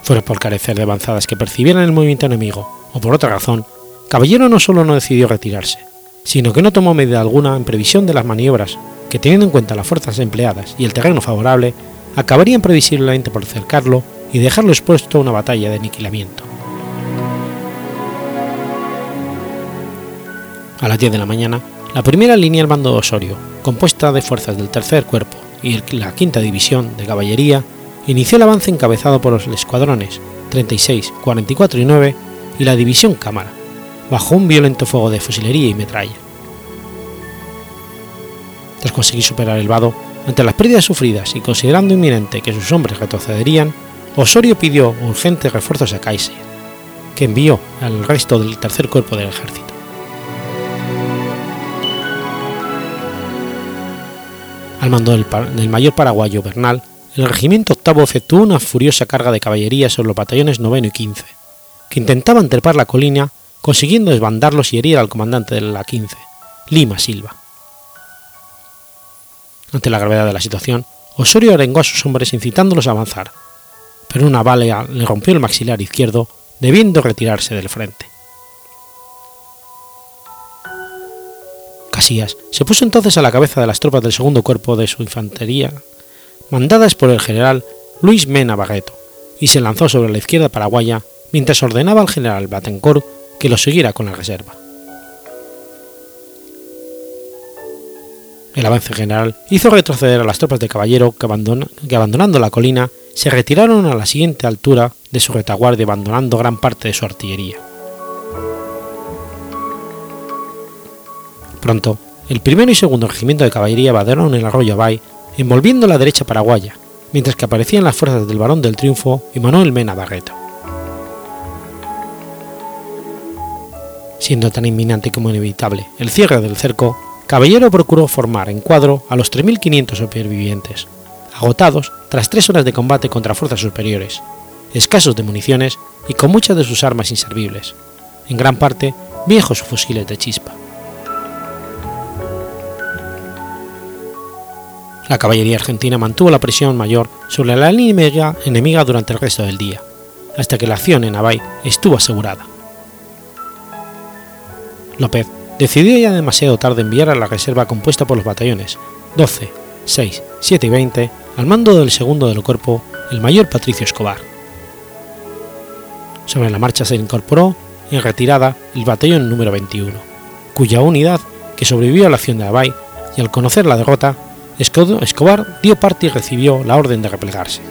Fuera por carecer de avanzadas que percibieran el movimiento enemigo, o por otra razón, Caballero no solo no decidió retirarse, sino que no tomó medida alguna en previsión de las maniobras que, teniendo en cuenta las fuerzas empleadas y el terreno favorable, acabarían previsiblemente por cercarlo y dejarlo expuesto a una batalla de aniquilamiento. A las 10 de la mañana, la primera línea al mando de Osorio, compuesta de fuerzas del tercer cuerpo y la quinta división de caballería inició el avance encabezado por los escuadrones 36, 44 y 9 y la división Cámara, bajo un violento fuego de fusilería y metralla. Tras conseguir superar el vado, ante las pérdidas sufridas y considerando inminente que sus hombres retrocederían, Osorio pidió urgentes refuerzos a Kaiser, que envió al resto del tercer cuerpo del ejército. Al mando del, mayor paraguayo Bernal, el regimiento octavo efectuó una furiosa carga de caballería sobre los batallones noveno y 15, que intentaban trepar la colina consiguiendo desbandarlos y herir al comandante de la 15, Lima Silva. Ante la gravedad de la situación, Osorio arengó a sus hombres incitándolos a avanzar, pero una bala le rompió el maxilar izquierdo, debiendo retirarse del frente. Casillas se puso entonces a la cabeza de las tropas del segundo cuerpo de su infantería, mandadas por el general Luis Mena Barreto, y se lanzó sobre la izquierda paraguaya mientras ordenaba al general Batencourt que lo siguiera con la reserva. El avance general hizo retroceder a las tropas de caballero que, abandonando la colina se retiraron a la siguiente altura de su retaguardia abandonando gran parte de su artillería. Pronto, el primero y segundo regimiento de caballería abandonaron el arroyo Bay, envolviendo la derecha paraguaya, mientras que aparecían las fuerzas del Barón del Triunfo y Manuel Mena Barreto. Siendo tan inminente como inevitable el cierre del cerco, Caballero procuró formar en cuadro a los 3.500 supervivientes, agotados tras tres horas de combate contra fuerzas superiores, escasos de municiones y con muchas de sus armas inservibles, en gran parte viejos fusiles de chispa. La caballería argentina mantuvo la presión mayor sobre la línea enemiga durante el resto del día, hasta que la acción en Abay estuvo asegurada. López decidió ya demasiado tarde enviar a la reserva compuesta por los batallones 12, 6, 7 y 20 al mando del segundo del cuerpo, el mayor Patricio Escobar. Sobre la marcha se incorporó en retirada el batallón número 21, cuya unidad, que sobrevivió a la acción de Abay, y al conocer la derrota, Escobar dio parte y recibió la orden de replegarse.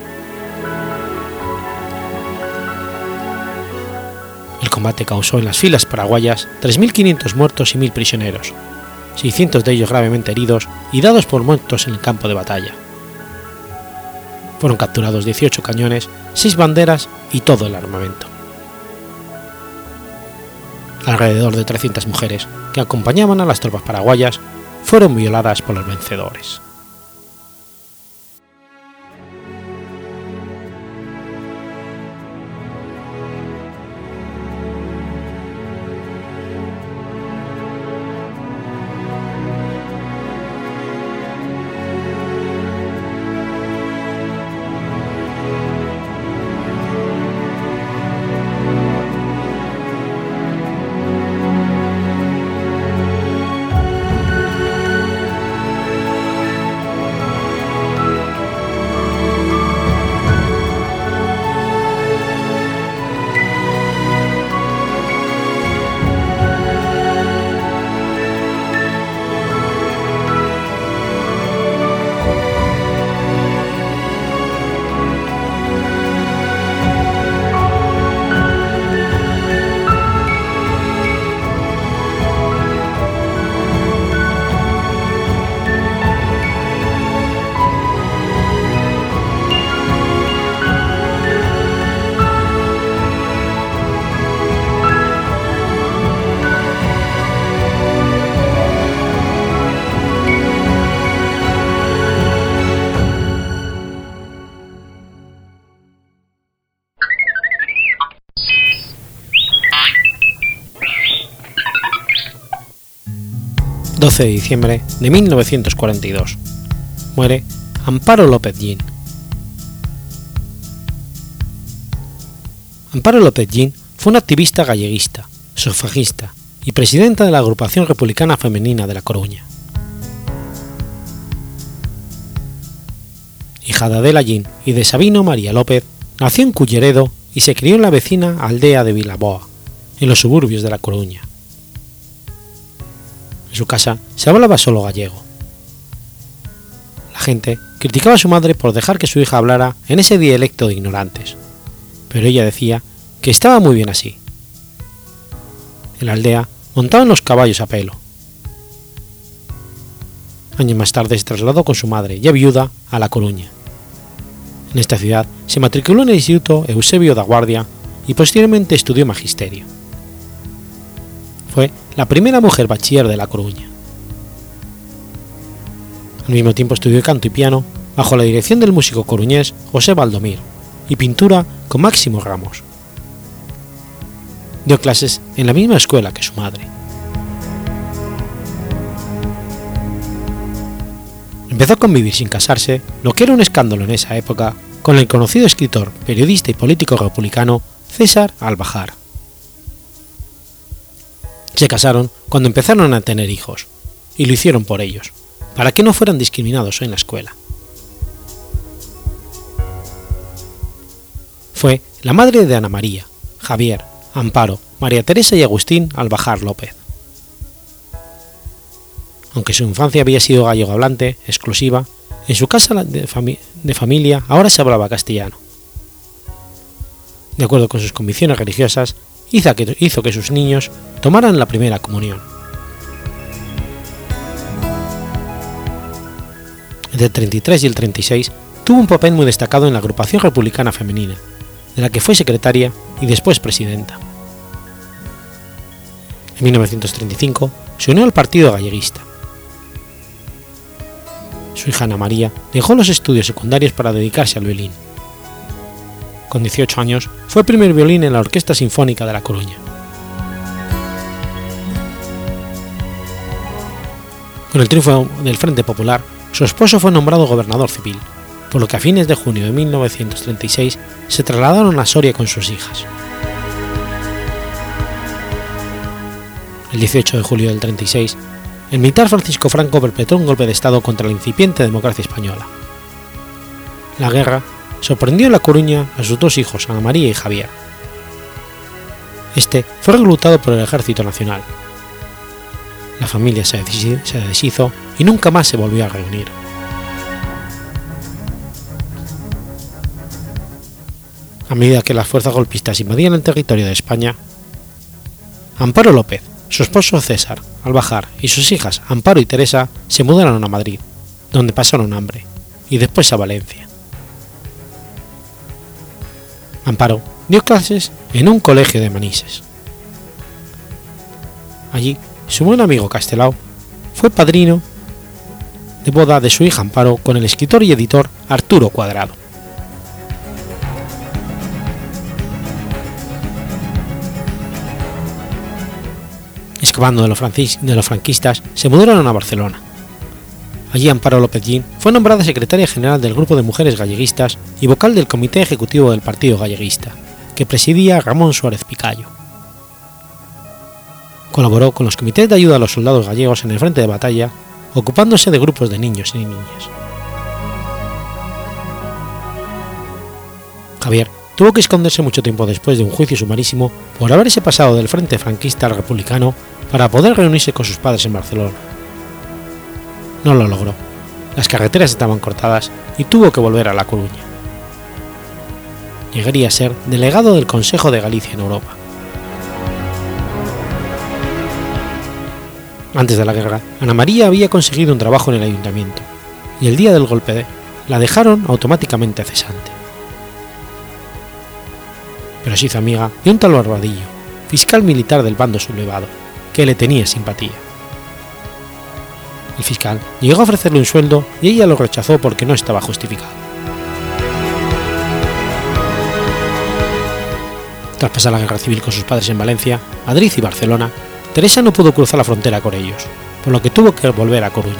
El combate causó en las filas paraguayas 3.500 muertos y 1.000 prisioneros, 600 de ellos gravemente heridos y dados por muertos en el campo de batalla. Fueron capturados 18 cañones, 6 banderas y todo el armamento. Alrededor de 300 mujeres que acompañaban a las tropas paraguayas fueron violadas por los vencedores. 12 de diciembre de 1942. Muere Amparo López Gin. Amparo López Gin fue una activista galleguista, sufragista y presidenta de la Agrupación Republicana Femenina de La Coruña. Hija de Adela Gin y de Sabino María López, nació en Culleredo y se crió en la vecina aldea de Vilaboa, en los suburbios de La Coruña su casa se hablaba solo gallego. La gente criticaba a su madre por dejar que su hija hablara en ese dialecto de ignorantes, pero ella decía que estaba muy bien así. En la aldea montaban los caballos a pelo. Años más tarde se trasladó con su madre, ya viuda, a La Coruña. En esta ciudad se matriculó en el Instituto Eusebio da Guardia y posteriormente estudió magisterio. La primera mujer bachiller de La Coruña. Al mismo tiempo estudió canto y piano bajo la dirección del músico coruñés José Valdomir y pintura con Máximo Ramos. Dio clases en la misma escuela que su madre. Empezó a convivir sin casarse, lo que era un escándalo en esa época, con el conocido escritor, periodista y político republicano César Albajar. Se casaron cuando empezaron a tener hijos, y lo hicieron por ellos, para que no fueran discriminados en la escuela. Fue la madre de Ana María, Javier, Amparo, María Teresa y Agustín Albajar López. Aunque su infancia había sido gallego hablante, exclusiva, en su casa de, familia ahora se hablaba castellano. De acuerdo con sus convicciones religiosas, hizo que, sus niños tomaran la primera comunión. Entre el 33 y el 36 tuvo un papel muy destacado en la agrupación republicana femenina, de la que fue secretaria y después presidenta. En 1935 se unió al Partido Galleguista. Su hija Ana María dejó los estudios secundarios para dedicarse al violín. Con 18 años fue primer violín en la Orquesta Sinfónica de La Coruña. Con el triunfo del Frente Popular, su esposo fue nombrado gobernador civil, por lo que a fines de junio de 1936 se trasladaron a Soria con sus hijas. El 18 de julio del 36, el militar Francisco Franco perpetró un golpe de Estado contra la incipiente democracia española. La guerra sorprendió en La Coruña a sus dos hijos, Ana María y Javier. Este fue reclutado por el Ejército Nacional. La familia se deshizo y nunca más se volvió a reunir. A medida que las fuerzas golpistas invadían el territorio de España, Amparo López, su esposo César, al bajar, y sus hijas Amparo y Teresa se mudaron a Madrid, donde pasaron hambre, y después a Valencia. Amparo dio clases en un colegio de Manises. Allí, su buen amigo Castelao fue padrino de boda de su hija Amparo con el escritor y editor Arturo Cuadrado. Escapando de los, de los franquistas, se mudaron a Barcelona. Allí Amparo López fue nombrada secretaria general del Grupo de Mujeres Galleguistas y vocal del Comité Ejecutivo del Partido Galleguista, que presidía Ramón Suárez Picayo. Colaboró con los comités de ayuda a los soldados gallegos en el frente de batalla, ocupándose de grupos de niños y niñas. Javier tuvo que esconderse mucho tiempo después de un juicio sumarísimo por haberse pasado del frente franquista al republicano para poder reunirse con sus padres en Barcelona. No lo logró. Las carreteras estaban cortadas y tuvo que volver a La Coruña. Llegaría a ser delegado del Consejo de Galicia en Europa. Antes de la guerra, Ana María había conseguido un trabajo en el ayuntamiento, y el día del golpe la dejaron automáticamente cesante. Pero se hizo amiga de un tal Barbadillo, fiscal militar del bando sublevado, que le tenía simpatía. El fiscal llegó a ofrecerle un sueldo y ella lo rechazó porque no estaba justificado. Tras pasar la guerra civil con sus padres en Valencia, Madrid y Barcelona, Teresa no pudo cruzar la frontera con ellos, por lo que tuvo que volver a Coruña.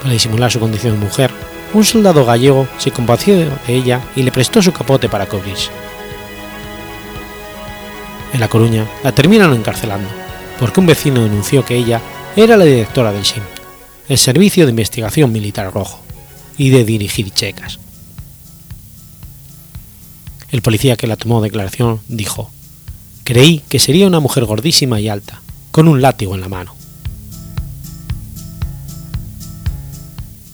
Para disimular su condición de mujer, un soldado gallego se compadeció de ella y le prestó su capote para cubrirse en La Coruña, la terminan encarcelando, porque un vecino denunció que ella era la directora del SIM, el Servicio de Investigación Militar Rojo, y de dirigir checas. El policía que la tomó declaración dijo, creí que sería una mujer gordísima y alta, con un látigo en la mano.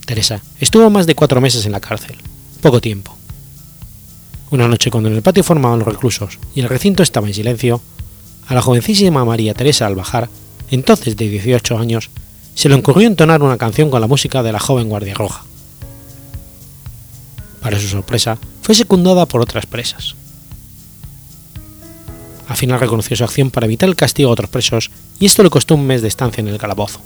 Teresa estuvo más de cuatro meses en la cárcel, poco tiempo. Una noche cuando en el patio formaban los reclusos y el recinto estaba en silencio, a la jovencísima María Teresa al bajar, entonces de 18 años, se le ocurrió entonar una canción con la música de la joven Guardia Roja. Para su sorpresa, fue secundada por otras presas. Al final reconoció su acción para evitar el castigo a otros presos y esto le costó un mes de estancia en el calabozo.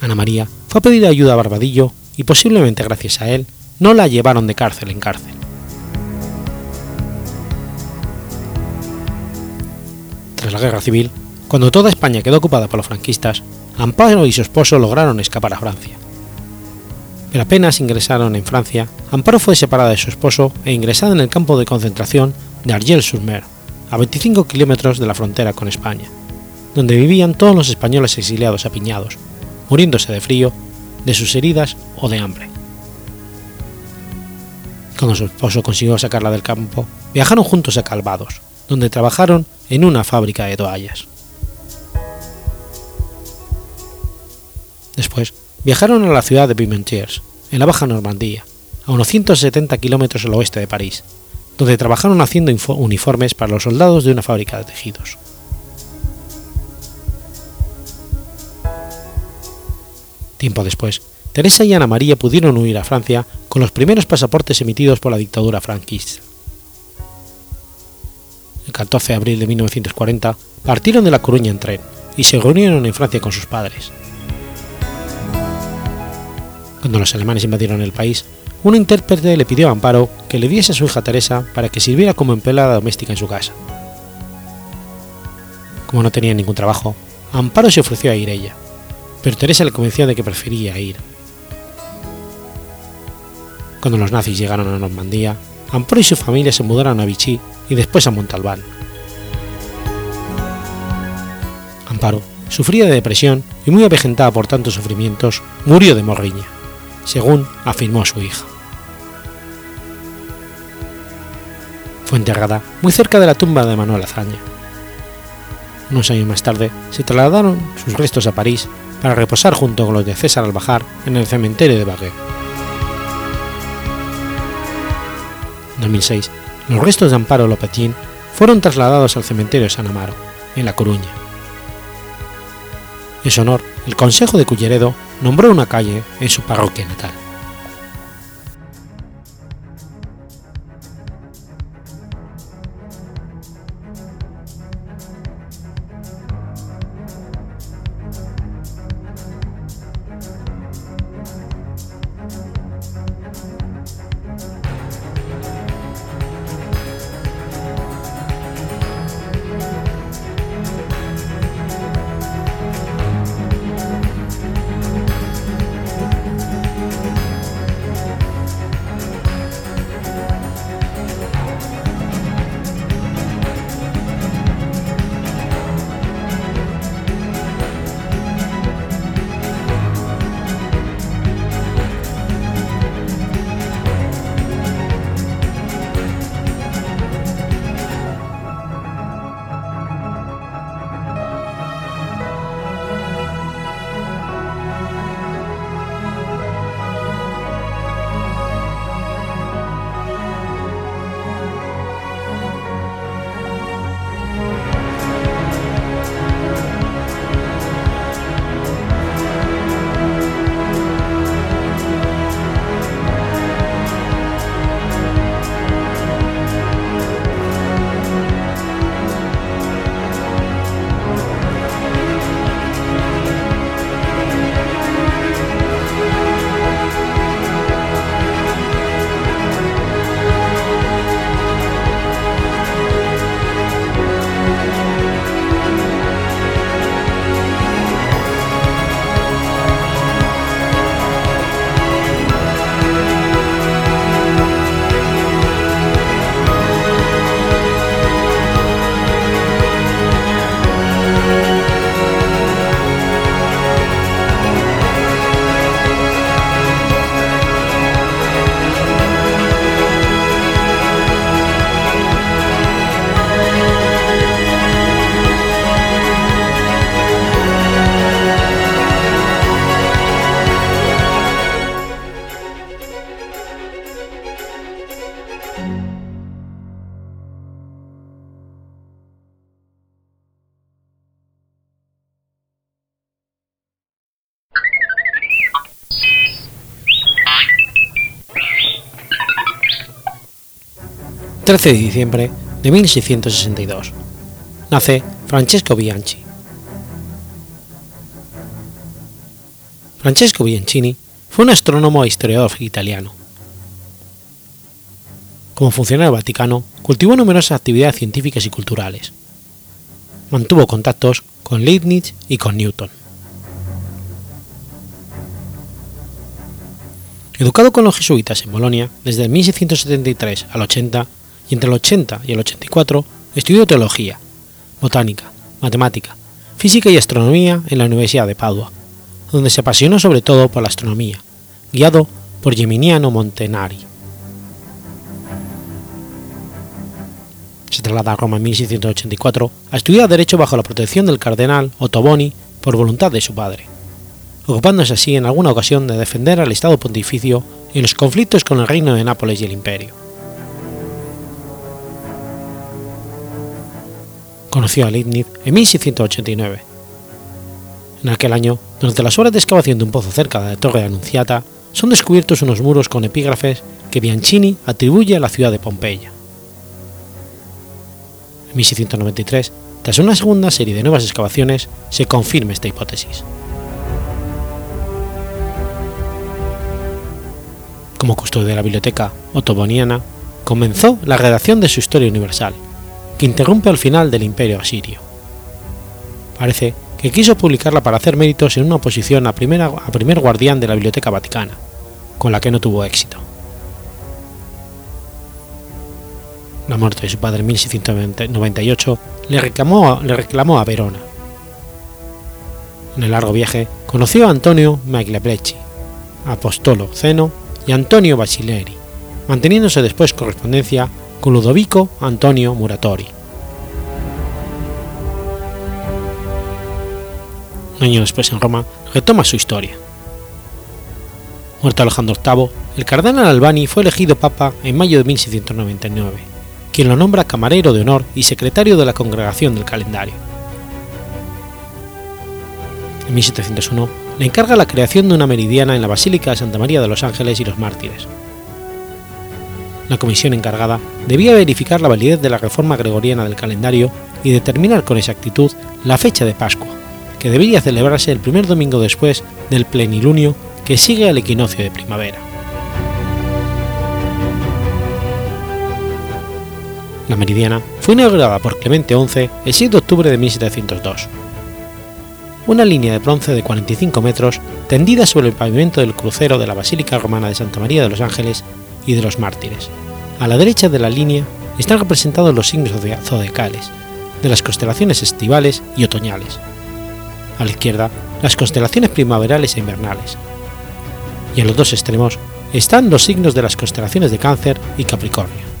Ana María fue a pedir ayuda a Barbadillo y posiblemente gracias a él no la llevaron de cárcel en cárcel. Tras la guerra civil, cuando toda España quedó ocupada por los franquistas, Amparo y su esposo lograron escapar a Francia. Pero apenas ingresaron en Francia, Amparo fue separada de su esposo e ingresada en el campo de concentración de Argel-sur-Mer, a 25 kilómetros de la frontera con España, donde vivían todos los españoles exiliados apiñados, muriéndose de frío, de sus heridas o de hambre. Cuando su esposo consiguió sacarla del campo, viajaron juntos a Calvados, donde trabajaron en una fábrica de toallas. Después viajaron a la ciudad de Pimentiers, en la Baja Normandía, a unos 170 kilómetros al oeste de París, donde trabajaron haciendo uniformes para los soldados de una fábrica de tejidos. Tiempo después, Teresa y Ana María pudieron huir a Francia con los primeros pasaportes emitidos por la dictadura franquista. El 14 de abril de 1940 partieron de La Coruña en tren y se reunieron en Francia con sus padres. Cuando los alemanes invadieron el país, un intérprete le pidió a Amparo que le diese a su hija Teresa para que sirviera como empleada doméstica en su casa. Como no tenía ningún trabajo, Amparo se ofreció a ir ella, pero Teresa le convenció de que prefería ir. Cuando los nazis llegaron a Normandía, Amparo y su familia se mudaron a Vichy y después a Montalbán. Amparo, sufría de depresión y muy avejentada por tantos sufrimientos, murió de morriña, según afirmó su hija. Fue enterrada muy cerca de la tumba de Manuel Azaña. Unos años más tarde se trasladaron sus restos a París para reposar junto con los de César Albajar en el cementerio de Baguette. 2006, los restos de Amparo Lopetín fueron trasladados al cementerio de San Amaro, en La Coruña. En su honor, el Consejo de Culleredo nombró una calle en su parroquia natal. 13 de diciembre de 1662. Nace Francesco Bianchi. Francesco Bianchini fue un astrónomo e historiador italiano. Como funcionario vaticano, cultivó numerosas actividades científicas y culturales. Mantuvo contactos con Leibniz y con Newton. Educado con los jesuitas en Bolonia desde 1673 al 80 entre el 80 y el 84 estudió teología, botánica, matemática, física y astronomía en la Universidad de Padua, donde se apasionó sobre todo por la astronomía, guiado por Geminiano Montanari. Se traslada a Roma en 1684 a estudiar Derecho bajo la protección del cardenal Ottoboni por voluntad de su padre, ocupándose así en alguna ocasión de defender al Estado Pontificio en los conflictos con el Reino de Nápoles y el Imperio. Conoció a Leibniz en 1689. En aquel año, durante las obras de excavación de un pozo cerca de la Torre de Anunciata, son descubiertos unos muros con epígrafes que Bianchini atribuye a la ciudad de Pompeya. En 1693, tras una segunda serie de nuevas excavaciones, se confirma esta hipótesis. Como custodio de la biblioteca ottoboniana, comenzó la redacción de su Historia Universal, interrumpe al final del Imperio Asirio. Parece que quiso publicarla para hacer méritos en una oposición a, primera, a primer guardián de la Biblioteca Vaticana, con la que no tuvo éxito. La muerte de su padre en 1698 le reclamó, le reclamó a Verona. En el largo viaje conoció a Antonio Magliaplecci, Apostolo Zeno y Antonio Basileri, manteniéndose después correspondencia con Ludovico Antonio Muratori. Un año después en Roma retoma su historia. Muerto Alejandro VIII, el cardenal Albani fue elegido papa en mayo de 1699, quien lo nombra camarero de honor y secretario de la Congregación del Calendario. En 1701 le encarga la creación de una meridiana en la Basílica de Santa María de los Ángeles y los Mártires. La comisión encargada debía verificar la validez de la reforma gregoriana del calendario y determinar con exactitud la fecha de Pascua, que debería celebrarse el primer domingo después del plenilunio que sigue al equinoccio de primavera. La meridiana fue inaugurada por Clemente XI el 6 de octubre de 1702. Una línea de bronce de 45 metros tendida sobre el pavimento del crucero de la Basílica Romana de Santa María de los Ángeles y de los Mártires. A la derecha de la línea están representados los signos zodiacales, de las constelaciones estivales y otoñales. A la izquierda, las constelaciones primaverales e invernales. Y en los dos extremos están los signos de las constelaciones de Cáncer y Capricornio.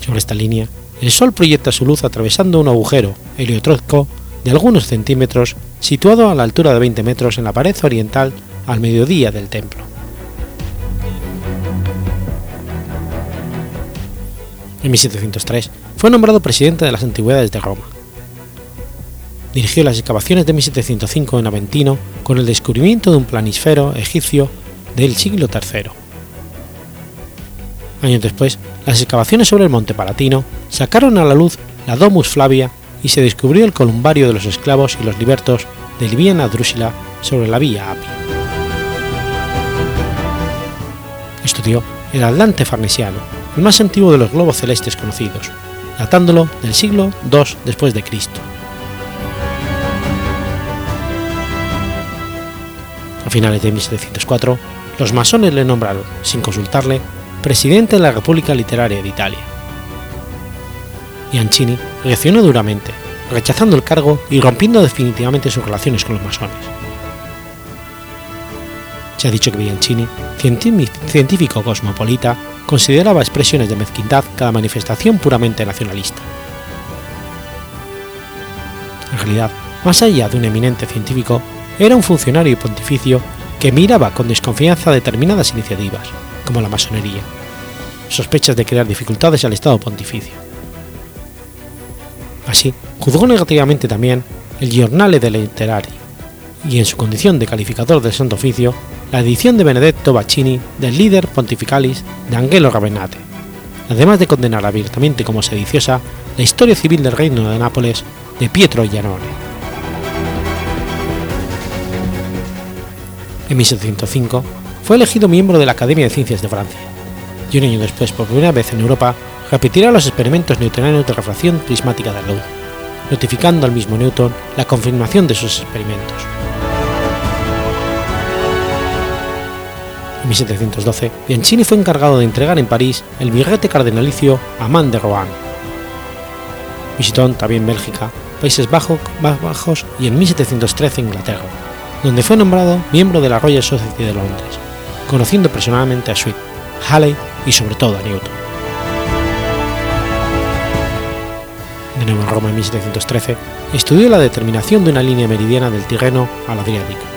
Sobre esta línea, el Sol proyecta su luz atravesando un agujero heliotrópico de algunos centímetros situado a la altura de 20 metros en la pared oriental al mediodía del templo. En 1703 fue nombrado presidente de las Antigüedades de Roma. Dirigió las excavaciones de 1705 en Aventino con el descubrimiento de un planisfero egipcio del siglo III. Años después, las excavaciones sobre el monte Palatino sacaron a la luz la Domus Flavia y se descubrió el columbario de los esclavos y los libertos de Liviana Drusila sobre la vía Apia. Estudió el Atlante farnesiano, el más antiguo de los globos celestes conocidos, datándolo del siglo II después de Cristo. A finales de 1704, los masones le nombraron, sin consultarle, presidente de la República Literaria de Italia. Bianchini reaccionó duramente, rechazando el cargo y rompiendo definitivamente sus relaciones con los masones. Se ha dicho que Bianchini, científico cosmopolita, consideraba expresiones de mezquindad cada manifestación puramente nacionalista. En realidad, más allá de un eminente científico, era un funcionario pontificio que miraba con desconfianza determinadas iniciativas, como la masonería, sospechas de crear dificultades al Estado pontificio. Así, juzgó negativamente también el Giornale delle Letterarie y, en su condición de calificador del Santo Oficio, la edición de Benedetto Baccini del Líder Pontificalis de Angelo Ravenate, además de condenar abiertamente como sediciosa la historia civil del Reino de Nápoles de Pietro Giannone. En 1705 fue elegido miembro de la Academia de Ciencias de Francia, y un año después, por primera vez en Europa, repetirá los experimentos newtonianos de refracción prismática de la luz, notificando al mismo Newton la confirmación de sus experimentos. En 1712, Bianchini fue encargado de entregar en París el birrete cardenalicio a Man de Rohan. Visitó también Bélgica, Países Bajos, y en 1713 Inglaterra, donde fue nombrado miembro de la Royal Society de Londres, conociendo personalmente a Sweet, Halley y sobre todo a Newton. De nuevo en Roma en 1713, estudió la determinación de una línea meridiana del Tirreno al Adriático.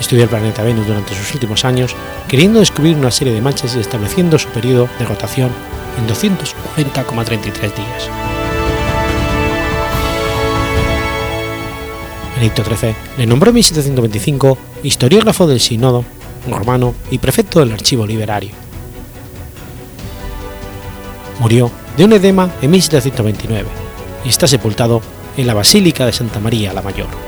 Estudió el planeta Venus durante sus últimos años, queriendo descubrir una serie de manchas y estableciendo su periodo de rotación en 240,33 días. Benedicto XIII le nombró en 1725 historiógrafo del Sínodo romano y prefecto del archivo liberario. Murió de un edema en 1729 y está sepultado en la Basílica de Santa María la Mayor.